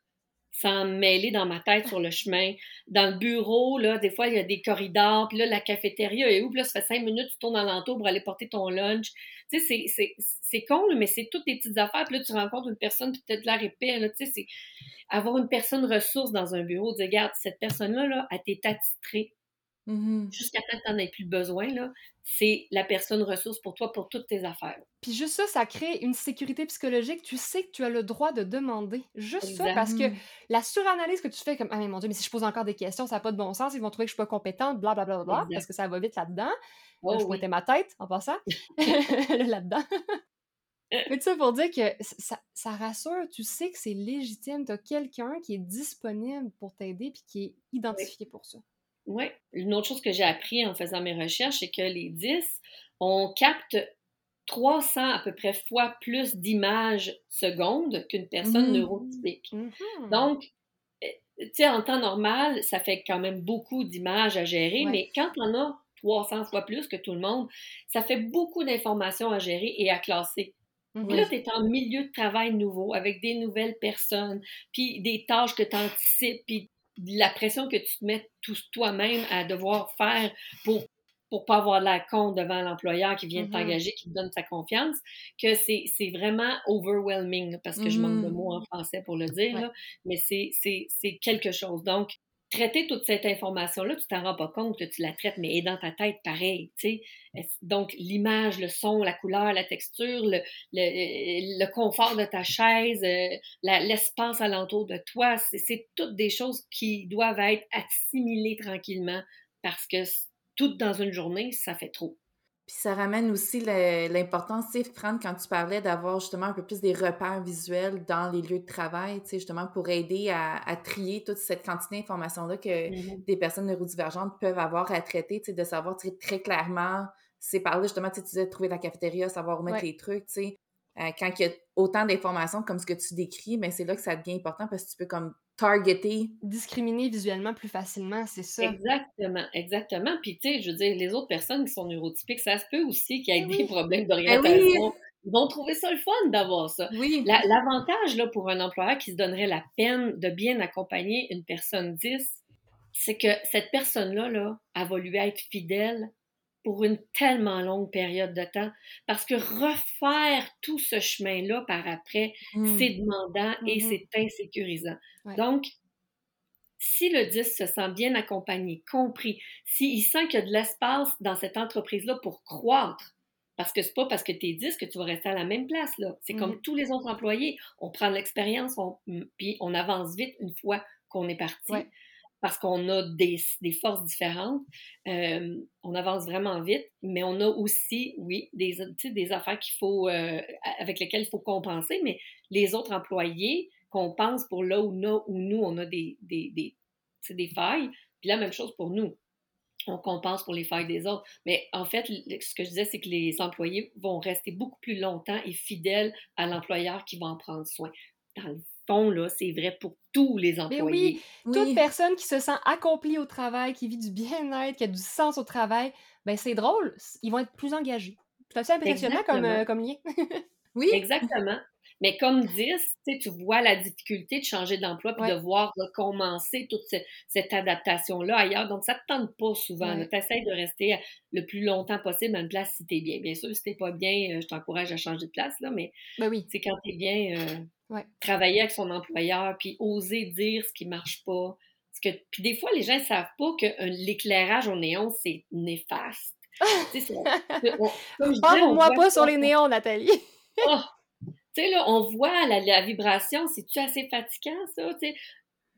me mêler dans ma tête sur le chemin. Dans le bureau, là, des fois, il y a des corridors, puis là, la cafétéria est où? Là, ça fait cinq minutes, tu tournes alentour pour aller porter ton lunch. Tu sais, c'est con, mais c'est toutes des petites affaires. Puis là, tu rencontres une personne, puis peut-être la répète, là, tu sais, c'est avoir une personne ressource dans un bureau, dire, regarde, cette personne-là, là, elle t'est attitrée. Mm-hmm. Jusqu'à temps que tu n'en aies plus besoin, là, c'est la personne ressource pour toi, pour toutes tes affaires. Puis juste ça, ça crée une sécurité psychologique. Tu sais que tu as le droit de demander. Juste ça, parce que la suranalyse que tu fais, comme Ah, mais mon Dieu, mais si je pose encore des questions, ça n'a pas de bon sens, ils vont trouver que je suis pas compétente, blablabla, bla, bla, bla, parce que ça va vite là-dedans. je pointais ma tête en passant là-dedans. mais tu sais, pour dire que ça, ça rassure, tu sais que c'est légitime, tu as quelqu'un qui est disponible pour t'aider puis qui est identifié pour ça. Oui. Une autre chose que j'ai appris en faisant mes recherches, c'est que les 10, on capte 300 à peu près fois plus d'images secondes qu'une personne mmh. neurotypique. Mmh Donc, euh, tu sais, en temps normal, ça fait quand même beaucoup d'images à gérer, mais quand on a 300 fois plus que tout le monde, ça fait beaucoup d'informations à gérer et à classer. Mmh là, tu es en milieu de travail nouveau, avec des nouvelles personnes, puis des tâches que tu anticipes, puis la pression que tu te mets toi-même à devoir faire pour pour pas avoir la con devant l'employeur qui vient de Mhm. t'engager, qui te donne sa confiance, que c'est c'est vraiment overwhelming, parce que je manque de Mhm. mots en français pour le dire, Ouais. là, mais c'est c'est- c'est quelque chose. Donc, traiter toute cette information-là, tu t'en rends pas compte que tu la traites, mais est dans ta tête pareil, tu sais. Est-ce- Donc, l'image, le son, la couleur, la texture, le, le, confort de ta chaise, euh, l'espace alentour de toi, c'est- toutes des choses qui doivent être assimilées tranquillement parce que c- tout dans une journée, ça fait trop. Puis ça ramène aussi l'importance, tu sais, Fran, quand tu parlais d'avoir justement un peu plus des repères visuels dans les lieux de travail, tu sais, justement pour aider à, à trier toute cette quantité d'informations-là que Mhm. des personnes neurodivergentes peuvent avoir à traiter, tu sais, de savoir tu sais, très clairement, c'est par là justement, tu sais, tu disais trouver la cafétéria, savoir où mettre Ouais. les trucs, tu sais. Euh, quand il y a autant d'informations comme ce que tu décris, mais c'est là que ça devient important parce que tu peux comme targeter. Discriminer visuellement plus facilement, c'est ça. Exactement, exactement. Puis, tu sais, je veux dire, les autres personnes qui sont neurotypiques, ça se peut aussi qu'il y ait Eh des oui. problèmes Eh d'orientation. Ils vont trouver ça le fun d'avoir ça. Oui. La- L'avantage là, pour un employeur qui se donnerait la peine de bien accompagner une personne 10, c'est que cette personne-là, là, elle va lui être fidèle pour une tellement longue période de temps. Parce que refaire tout ce chemin-là par après, Mm. c'est demandant et Mhm. c'est insécurisant. Ouais. Donc, si le 10 se sent bien accompagné, compris, s'il sent qu'il y a de l'espace dans cette entreprise-là pour croître, parce que c'est pas parce que tu es 10 que tu vas rester à la même place, là. C'est Mhm. comme tous les autres employés. On prend de l'expérience, on, puis on avance vite une fois qu'on est parti. Ouais. Parce qu'on a des, forces différentes. Euh, on avance vraiment vite, mais on a aussi, oui, des, des affaires qu'il faut, euh, avec lesquelles il faut compenser, mais les autres employés qu'on pense pour là où, nous, où on a des, failles, puis la même chose pour nous. On compense pour les failles des autres. Mais en fait, ce que je disais, c'est que les employés vont rester beaucoup plus longtemps et fidèles à l'employeur qui va en prendre soin. Fond, là, c'est vrai pour tous les Mais employés. oui, toute Oui. personne qui se sent accomplie au travail, qui vit du bien-être, qui a du sens au travail, ben c'est drôle, ils vont être plus engagés. C'est assez impressionnant comme, euh, comme lien? Oui. Exactement. Mais comme 10, tu vois la difficulté de changer d'emploi puis Ouais. de voir recommencer toute ce- cette adaptation-là ailleurs. Donc, ça te tente pas souvent. Ouais. Tu essaies de rester à- le plus longtemps possible à une place si tu es bien. Bien sûr, si tu pas bien, euh, je t'encourage à changer de place, là, mais Ben oui. c'est quand tu es bien, euh, Ouais. travailler avec son employeur puis oser dire ce qui marche pas. Parce que, puis des fois, les gens ne savent pas que euh, l'éclairage au néon, c'est néfaste. Parle-moi pas sur les néons, Nathalie. Oh! Tu sais, là, on voit la, la vibration, c'est-tu assez fatigant, ça? Tu sais,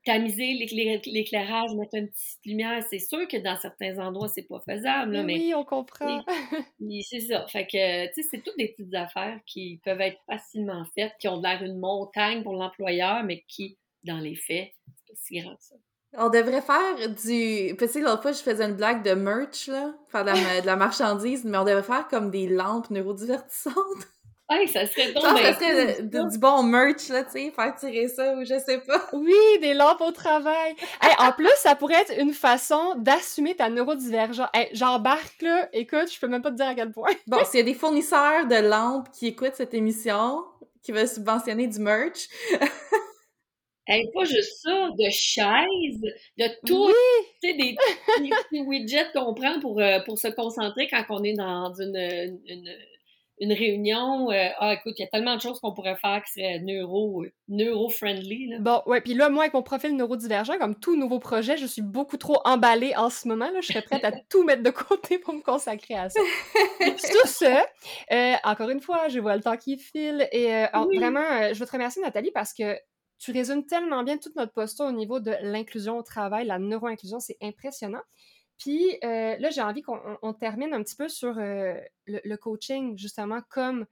tamiser l'éclair- l'éclairage, mettre une petite lumière, c'est sûr que dans certains endroits, c'est pas faisable, là, Mais mais oui, on comprend. oui, c'est ça. Fait que, tu sais, c'est toutes des petites affaires qui peuvent être facilement faites, qui ont l'air une montagne pour l'employeur, mais qui, dans les faits, c'est pas si grand que ça. On devrait faire du. Tu sais, l'autre fois, je faisais une blague de merch, là, faire de la, de la marchandise, mais on devrait faire comme des lampes neurodivertissantes. Hey, ça serait donc ça serait de- de- du bon merch, là, tu sais, faire tirer ça ou je sais pas. Oui, des lampes au travail. Hey, en plus, ça pourrait être une façon d'assumer ta neurodivergence. Hey, J'embarque là, écoute, je peux même pas te dire à quel point. Bon, s'il y a des fournisseurs de lampes qui écoutent cette émission, qui veulent subventionner du merch, Hey, pas juste ça, de chaises, de tout, Oui, tu sais, des petits, petits widgets qu'on prend pour, euh, pour se concentrer quand on est dans une, une, une réunion. euh, ah, écoute, il y a tellement de choses qu'on pourrait faire qui seraient neuro, euh, neuro-friendly. là. Bon, ouais, puis là, moi, avec mon profil neurodivergent, comme tout nouveau projet, je suis beaucoup trop emballée en ce moment. Là, je serais prête à tout mettre de côté pour me consacrer à ça. Sur ce, euh, encore une fois, je vois le temps qui file. Et euh, Oui. vraiment, euh, je veux te remercier, Nathalie, parce que tu résumes tellement bien toute notre posture au niveau de l'inclusion au travail, la neuro-inclusion, c'est impressionnant. Puis euh, là, j'ai envie qu'on on- on termine un petit peu sur euh, le, le coaching, justement, comme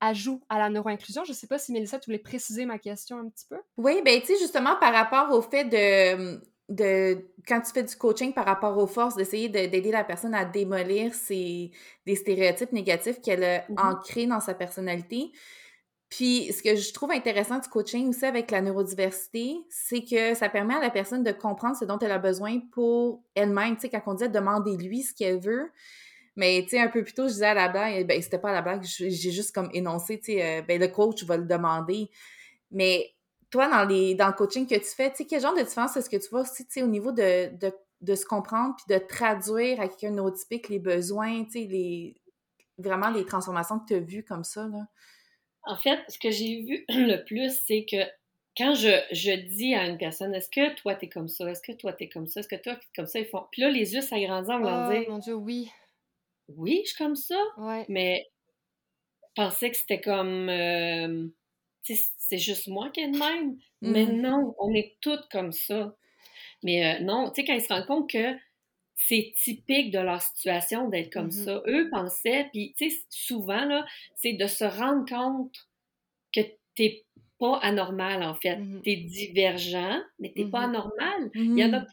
ajout à la neuro-inclusion. Je sais pas si Mélissa, tu voulais préciser ma question un petit peu. Oui, ben tu sais, justement, par rapport au fait de, de quand tu fais du coaching par rapport aux forces, d'essayer de- d'aider la personne à démolir ses, des stéréotypes négatifs qu'elle a Mhm. ancrés dans sa personnalité. Puis, ce que je trouve intéressant du coaching aussi avec la neurodiversité, c'est que ça permet à la personne de comprendre ce dont elle a besoin pour elle-même. Tu sais, quand on disait demandez-lui ce qu'elle veut, mais tu sais, un peu plus tôt, je disais à la blague, ben c'était pas à la blague, j'ai juste comme énoncé, tu sais, euh, ben le coach va le demander. Mais toi, dans, les, dans le coaching que tu fais, tu sais, quel genre de différence est-ce que tu vois aussi, tu sais, au niveau de, de de se comprendre puis de traduire à quelqu'un neurotypique les besoins, tu sais, les, vraiment les transformations que tu as vues comme ça, là? En fait, ce que j'ai vu le plus, c'est que quand je, je, dis à une personne, est-ce que toi, t'es comme ça? Est-ce que toi, t'es comme ça? Est-ce que toi, t'es comme ça? Ils font... Puis là, les yeux s'agrandissent en Oh dire, mon Dieu, oui. oui, je suis comme ça, Ouais. mais je pensais que c'était comme, euh, c'est juste moi qui est de même. Mais Mhm. non, on est toutes comme ça. Mais euh, non, tu sais, quand ils se rendent compte que c'est typique de leur situation d'être comme Mhm. ça, eux pensaient, puis tu sais, souvent, là, c'est de se rendre compte que t'es pas anormal, en fait. Mhm. T'es divergent, mais t'es pas Mhm. anormal. Il y en a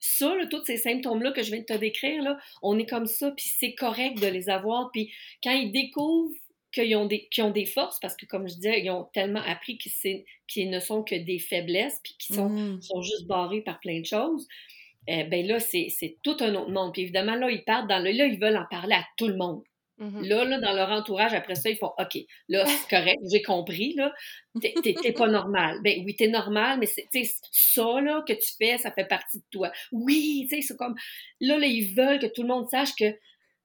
ça, là, tous ces symptômes-là que je viens de te décrire, là, on est comme ça, puis c'est correct de les avoir. Puis quand ils découvrent qu'ils ont, des, qu'ils ont des forces, parce que comme je disais, ils ont tellement appris c'est- qu'ils ne sont que des faiblesses, puis qu'ils sont, Mhm. sont juste barrés par plein de choses, eh ben là, c'est tout un autre monde. Puis évidemment, là, ils partent dans le... Là, ils veulent en parler à tout le monde. Mhm. Là, là, dans leur entourage, après ça, ils font OK, là, c'est correct, j'ai compris, là. T'es- pas normal. Ben oui, t'es normal, mais c'est, ça, là, que tu fais, ça fait partie de toi. Oui, tu sais, c'est comme. Là, là, ils veulent que tout le monde sache que.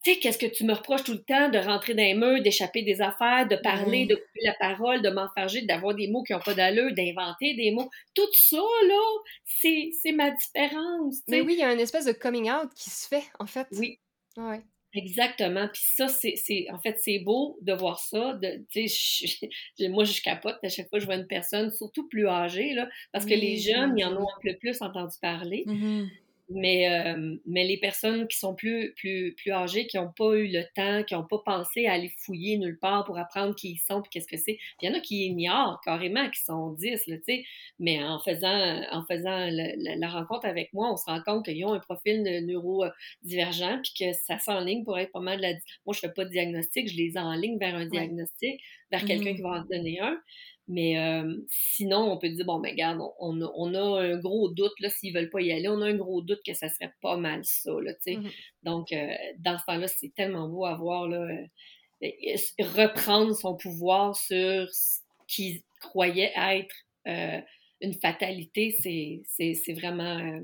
Tu sais, qu'est-ce que tu me reproches tout le temps de rentrer dans les murs, d'échapper des affaires, de parler, de couper la parole, de m'enfarger, d'avoir des mots qui n'ont pas d'allure, d'inventer des mots. Tout ça, là, c'est c'est ma différence. Mais oui, il y a une espèce de coming out qui se fait, en fait. Oui, Ouais. Exactement. Puis ça, c'est, c'est, en fait, c'est beau de voir ça. De, je- je- moi, je capote à chaque fois que je vois une personne, surtout plus âgée, là, parce que les jeunes, ils en ont un peu plus entendu parler. Mhm. Mais, euh, mais les personnes qui sont plus, plus, plus âgées, qui n'ont pas eu le temps, qui n'ont pas pensé à aller fouiller nulle part pour apprendre qui ils sont et qu'est-ce que c'est. Il y en a qui ignorent carrément, qui sont 10, là, tu sais. Mais en faisant, en faisant le- la, la rencontre avec moi, on se rend compte qu'ils ont un profil de- neurodivergent puis que ça s'enligne pour être pas mal de la... Moi, je fais pas de diagnostic, je les enligne vers un diagnostic, vers quelqu'un Mhm. qui va en donner un. Mais euh, sinon, on peut dire, bon, mais regarde, on, on a, on a un gros doute, là, s'ils veulent pas y aller, on a un gros doute que ça serait pas mal ça, là, tu sais. Mhm. Donc, euh, dans ce temps-là, c'est tellement beau à voir, là, euh, reprendre son pouvoir sur ce qu'il croyait être une fatalité, c'est, vraiment...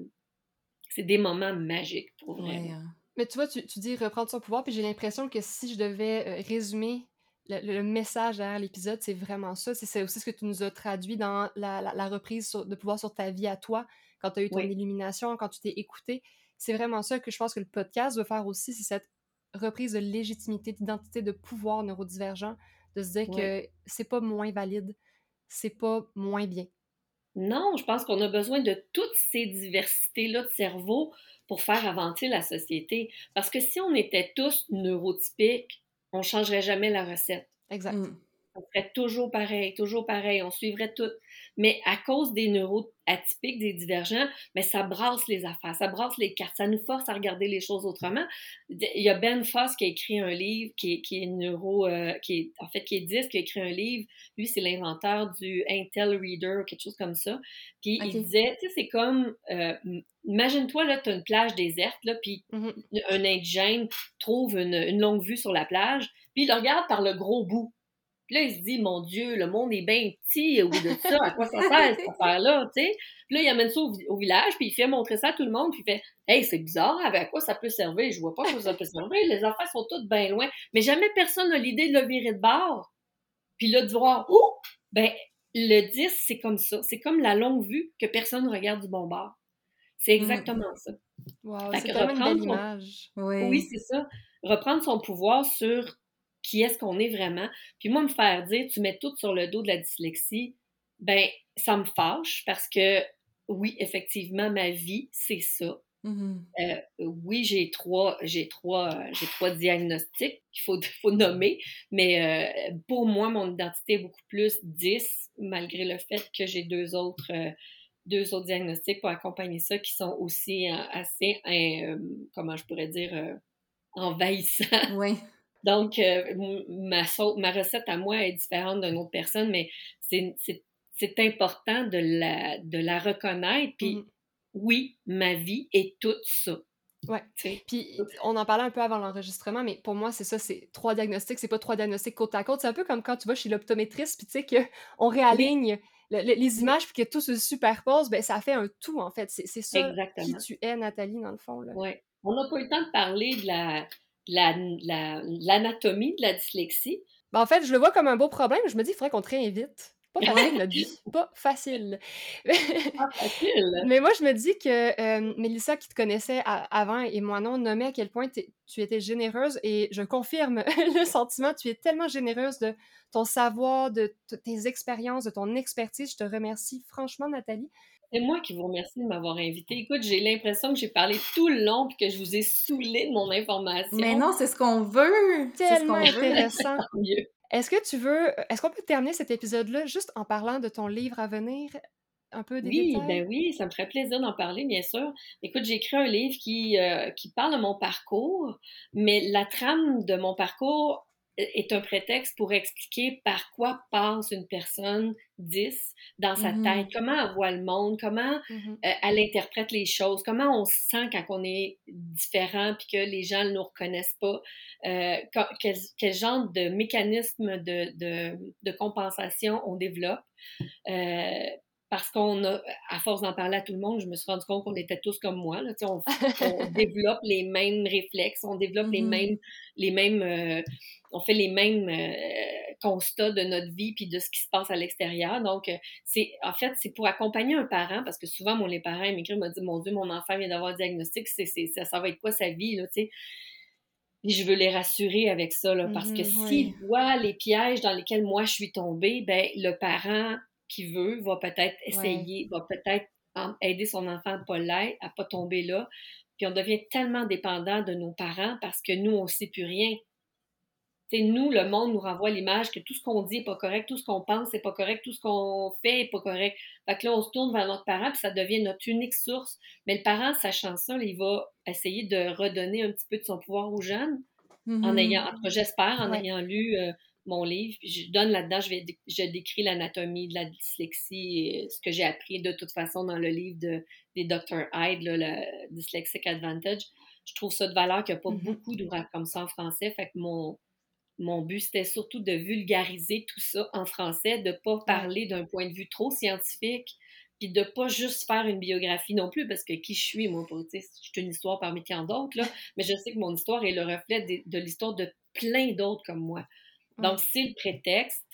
c'est des moments magiques, pour vrai. Ouais, hein. Mais tu vois, tu, tu dis reprendre son pouvoir, puis j'ai l'impression que si je devais résumer le, le message derrière l'épisode, c'est vraiment ça. C'est aussi ce que tu nous as traduit dans la, la- la reprise sur- de pouvoir sur ta vie à toi, quand tu as eu ton Oui. illumination, quand tu t'es écouté. C'est vraiment ça que je pense que le podcast veut faire aussi, c'est cette reprise de légitimité, d'identité, de pouvoir neurodivergent, de se dire que c'est pas moins valide, c'est pas moins bien. Non, je pense qu'on a besoin de toutes ces diversités-là de cerveau pour faire avancer la société. Parce que si on était tous neurotypiques, on ne changerait jamais la recette. Exact. Mm. On ferait toujours pareil, toujours pareil, on suivrait tout. Mais à cause des neuroatypiques, des divergents, mais ça brasse les affaires, ça brasse les cartes, ça nous force à regarder les choses autrement. Il y a Ben Foss qui a écrit un livre, qui est, qui est neuro, euh, qui est, en fait, qui est 10, qui a écrit un livre. Lui, c'est l'inventeur du Intel Reader, quelque chose comme ça. Puis il disait, tu sais, c'est comme, euh, imagine-toi, là, tu as une plage déserte, là, puis Mhm. un indigène trouve une, une longue vue sur la plage, puis il le regarde par le gros bout. Puis là, il se dit, mon Dieu, le monde est bien petit bout de ça, à quoi ça sert cette affaire-là, tu sais? Puis là, il amène ça au, vi- au village, puis il fait montrer ça à tout le monde, puis il fait, hey, c'est bizarre, avec à quoi ça peut servir? Je vois pas à quoi ça peut servir, les affaires sont toutes bien loin. Mais jamais personne n'a l'idée de le virer de bord. Puis là, de voir, oh! Ben, le 10, c'est comme ça. C'est comme la longue vue que personne ne regarde du bon bord. C'est exactement ça. Wow, c'est une reprendre belle son- image. Oui. Oui, c'est ça. Reprendre son pouvoir sur qui est-ce qu'on est vraiment. Puis moi, me faire dire, tu mets tout sur le dos de la dyslexie, ben, ça me fâche parce que, oui, effectivement, ma vie, c'est ça. Mhm. Euh, oui, j'ai trois, j'ai trois, euh, j'ai trois diagnostics qu'il faut, faut nommer, mais euh, pour moi, mon identité est beaucoup plus 10, malgré le fait que j'ai deux autres, euh, deux autres diagnostics pour accompagner ça qui sont aussi assez, comment je pourrais dire, envahissants. Oui. Donc, euh, ma, recette à moi est différente d'une autre personne, mais c'est- important de la, de la reconnaître. Puis, Mhm. oui, ma vie est toute ça. Ouais. Puis on en parlait un peu avant l'enregistrement, mais pour moi, c'est ça, c'est trois diagnostics, c'est pas trois diagnostics côte à côte. C'est un peu comme quand tu vas chez l'optométriste, puis tu sais qu'on réaligne les images, puis que tout se superpose, ben, ça fait un tout, en fait. C'est ça Exactement. qui tu es, Nathalie, dans le fond. Oui. On n'a pas eu le temps de parler de l'anatomie la, la, de la dyslexie. Ben, en fait, je le vois comme un beau problème. Je me dis, il faudrait qu'on te réinvite. Pas facile, notre vie. Pas facile. Pas facile. Mais moi, je me dis que euh, Mélissa, qui te connaissait avant et moi non, nommait à quel point tu étais généreuse et je confirme le sentiment. Tu es tellement généreuse de ton savoir, de tes expériences, de ton expertise. Je te remercie franchement, Nathalie. C'est moi qui vous remercie de m'avoir invité. Écoute, j'ai l'impression que j'ai parlé tout le long et que je vous ai saoulé de mon information. Mais non, c'est ce qu'on veut. Tellement ce intéressant. Est-ce que tu veux, est-ce qu'on peut terminer cet épisode-là juste en parlant de ton livre à venir? Un peu des oui, ben oui, ça me ferait plaisir d'en parler, bien sûr. Écoute, j'ai écrit un livre qui, euh, qui parle de mon parcours, mais la trame de mon parcours est un prétexte pour expliquer par quoi passe une personne 10 dans sa Mmh tête, comment elle voit le monde, comment Mmh euh, elle interprète les choses, comment on se sent quand on est différent puis que les gens ne nous reconnaissent pas, euh, quel, quel, genre de mécanisme de, de, de compensation on développe. Euh, parce qu'on a, à force d'en parler à tout le monde, je me suis rendu compte qu'on était tous comme moi. Là, on, on développe les mêmes réflexes, on développe les mêmes, les mêmes euh, on fait les mêmes euh, constats de notre vie puis de ce qui se passe à l'extérieur. Donc, euh, c'est en fait, c'est pour accompagner un parent, parce que souvent, mon, les parents m'écrivent, me disent, mon Dieu, mon enfant vient d'avoir un diagnostic, c'est, c'est, ça, ça va être quoi sa vie, là, tu sais? Et je veux les rassurer avec ça, là, parce que mmh, s'ils oui. voient les pièges dans lesquels moi je suis tombée, ben le parent qui veut va peut-être essayer, ouais. va peut-être aider son enfant à ne pas l'être, à pas tomber là. Puis on devient tellement dépendant de nos parents parce que nous, on ne sait plus rien. T'sais, nous, le monde nous renvoie l'image que tout ce qu'on dit n'est pas correct, tout ce qu'on pense n'est pas correct, tout ce qu'on fait n'est pas correct. Fait que là, on se tourne vers notre parent, puis ça devient notre unique source. Mais le parent, sachant ça, là, il va essayer de redonner un petit peu de son pouvoir aux jeunes, mm -hmm. en ayant, tout cas, j'espère, en ouais. ayant lu euh, mon livre. Puis je donne là-dedans, je, vais, je décris l'anatomie de la dyslexie, et ce que j'ai appris de toute façon dans le livre de, des Dr. Hyde, là, le Dyslexic Advantage. Je trouve ça de valeur qu'il n'y a pas mm -hmm. beaucoup d'ouvrages comme ça en français. Fait que mon, mon but, c'était surtout de vulgariser tout ça en français, de ne pas parler d'un point de vue trop scientifique, puis de ne pas juste faire une biographie non plus, parce que qui je suis, moi, pour, je suis une histoire parmi tant d'autres, là, mais je sais que mon histoire est le reflet de, de l'histoire de plein d'autres comme moi. Donc, c'est le prétexte.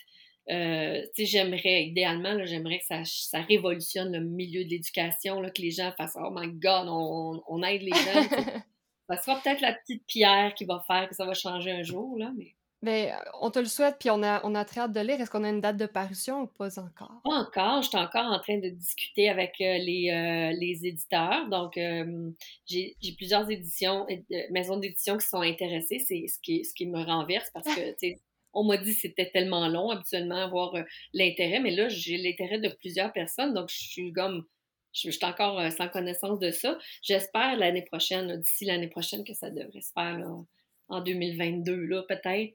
Euh, j'aimerais, idéalement, j'aimerais que ça, ça, révolutionne le milieu de l'éducation, que les gens fassent « Oh my God, on, on aide les gens! » Ça sera peut-être la petite pierre qui va faire que ça va changer un jour, là, mais... Ben, on te le souhaite, puis on a, on a très hâte de lire. Est-ce qu'on a une date de parution ou pas encore? Pas encore. Je suis encore en train de discuter avec euh, les, euh, les éditeurs. Donc, euh, j'ai plusieurs éditions, maisons d'édition qui sont intéressées. C'est ce qui, ce qui me renverse parce que, tu sais, on m'a dit que c'était tellement long, habituellement, avoir l'intérêt. Mais là, j'ai l'intérêt de plusieurs personnes. Donc, je suis comme je, suis encore sans connaissance de ça. J'espère l'année prochaine, d'ici l'année prochaine, que ça devrait se faire en 2022, là, peut-être.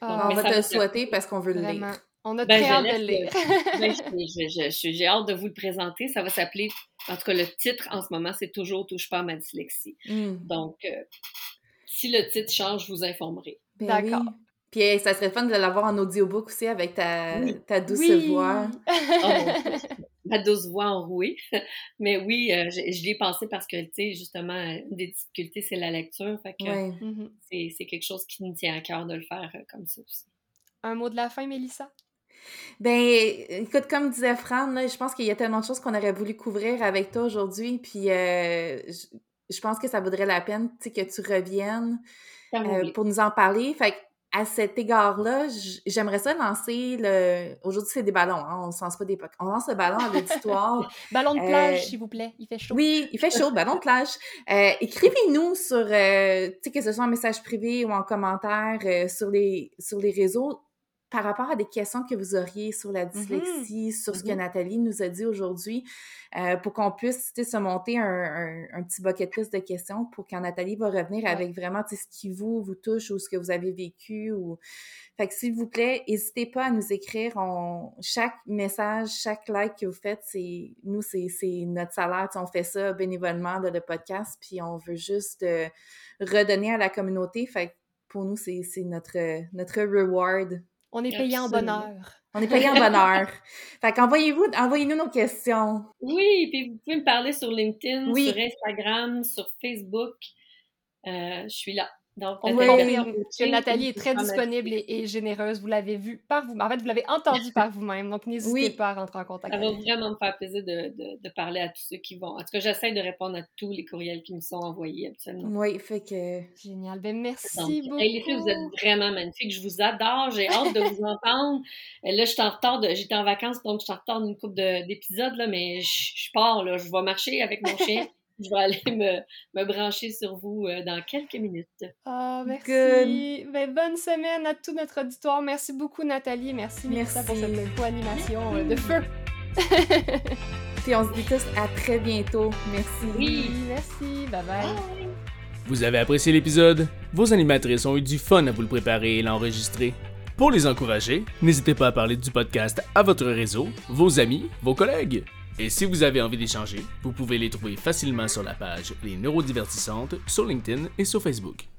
Ah, on va te le souhaiter parce qu'on veut Vraiment. le lire. On a très ben, hâte de le lire. ben, J'ai hâte de vous le présenter. Ça va s'appeler, en tout cas, le titre en ce moment, c'est Toujours touche pas à ma dyslexie. Mm. Donc, euh, si le titre change, je vous informerai. Ben D'accord. Oui. Puis hey, ça serait fun de l'avoir en audiobook aussi avec ta, oui. ta douce oui. voix. Oh, ma douce voix enrouée. Mais oui, euh, je, je l'ai pensé parce que, tu sais, justement, une des difficultés, c'est la lecture. Fait que ouais. mm -hmm. c'est quelque chose qui nous tient à cœur de le faire euh, comme ça aussi. Un mot de la fin, Mélissa? Ben, écoute, comme disait Fran, là, je pense qu'il y a tellement de choses qu'on aurait voulu couvrir avec toi aujourd'hui. Puis, euh, je, je, pense que ça vaudrait la peine que tu reviennes euh, pour nous en parler. Fait que, à cet égard-là, j'aimerais ça lancer le. Aujourd'hui, c'est des ballons, hein? on ne lance pas des. On lance le ballon à l'auditoire. ballon de plage, euh... s'il vous plaît. Il fait chaud. Oui, il fait chaud, ballon de plage. Euh, Écrivez-nous sur, euh, tu sais, que ce soit en message privé ou en commentaire euh, sur, les, sur les réseaux par rapport à des questions que vous auriez sur la dyslexie, mm -hmm. sur ce que Nathalie nous a dit aujourd'hui, euh, pour qu'on puisse se monter un, un, un, petit bucket list de questions pour quand Nathalie va revenir ouais. avec vraiment ce qui vous, vous touche ou ce que vous avez vécu. Ou... Fait que s'il vous plaît, n'hésitez pas à nous écrire. On... Chaque message, chaque like que vous faites, c'est nous, c'est notre salaire. T'sais, on fait ça bénévolement, là, le podcast, puis on veut juste euh, redonner à la communauté. Fait que pour nous, c'est notre, notre reward On est payé en bonheur. On est payé en bonheur. fait qu'envoyez-vous, envoyez-nous nos questions. Oui, puis vous pouvez me parler sur LinkedIn, sur Instagram, sur Facebook. Euh, je suis là. Donc, on que Nathalie est très disponible et, généreuse. Vous l'avez vu par vous. En fait, vous l'avez entendu par vous-même. Donc, n'hésitez pas à rentrer en contact. Ça va vraiment me faire plaisir de, de, parler à tous ceux qui vont. En tout cas, j'essaie de répondre à tous les courriels qui me sont envoyés absolument. Oui, fait que. Génial. Ben, merci beaucoup. les filles, vous êtes vraiment magnifiques. Je vous adore. J'ai hâte de vous entendre. Là, je suis en retard. J'étais en vacances, donc je suis en retard d'une couple d'épisodes, mais je, je pars. Là. Je vais marcher avec mon chien. Je vais aller me, me brancher sur vous euh, dans quelques minutes. Ah, merci. Ben, bonne semaine à tout notre auditoire. Merci beaucoup, Nathalie. Merci, merci. pour cette co-animation euh, de feu. Et on se dit tous à très bientôt. Merci. Oui, merci. Bye bye. Vous avez apprécié l'épisode? Vos animatrices ont eu du fun à vous le préparer et l'enregistrer. Pour les encourager, n'hésitez pas à parler du podcast à votre réseau, vos amis, vos collègues. Et si vous avez envie d'échanger, vous pouvez les trouver facilement sur la page Les Neurodivertissantes sur LinkedIn et sur Facebook.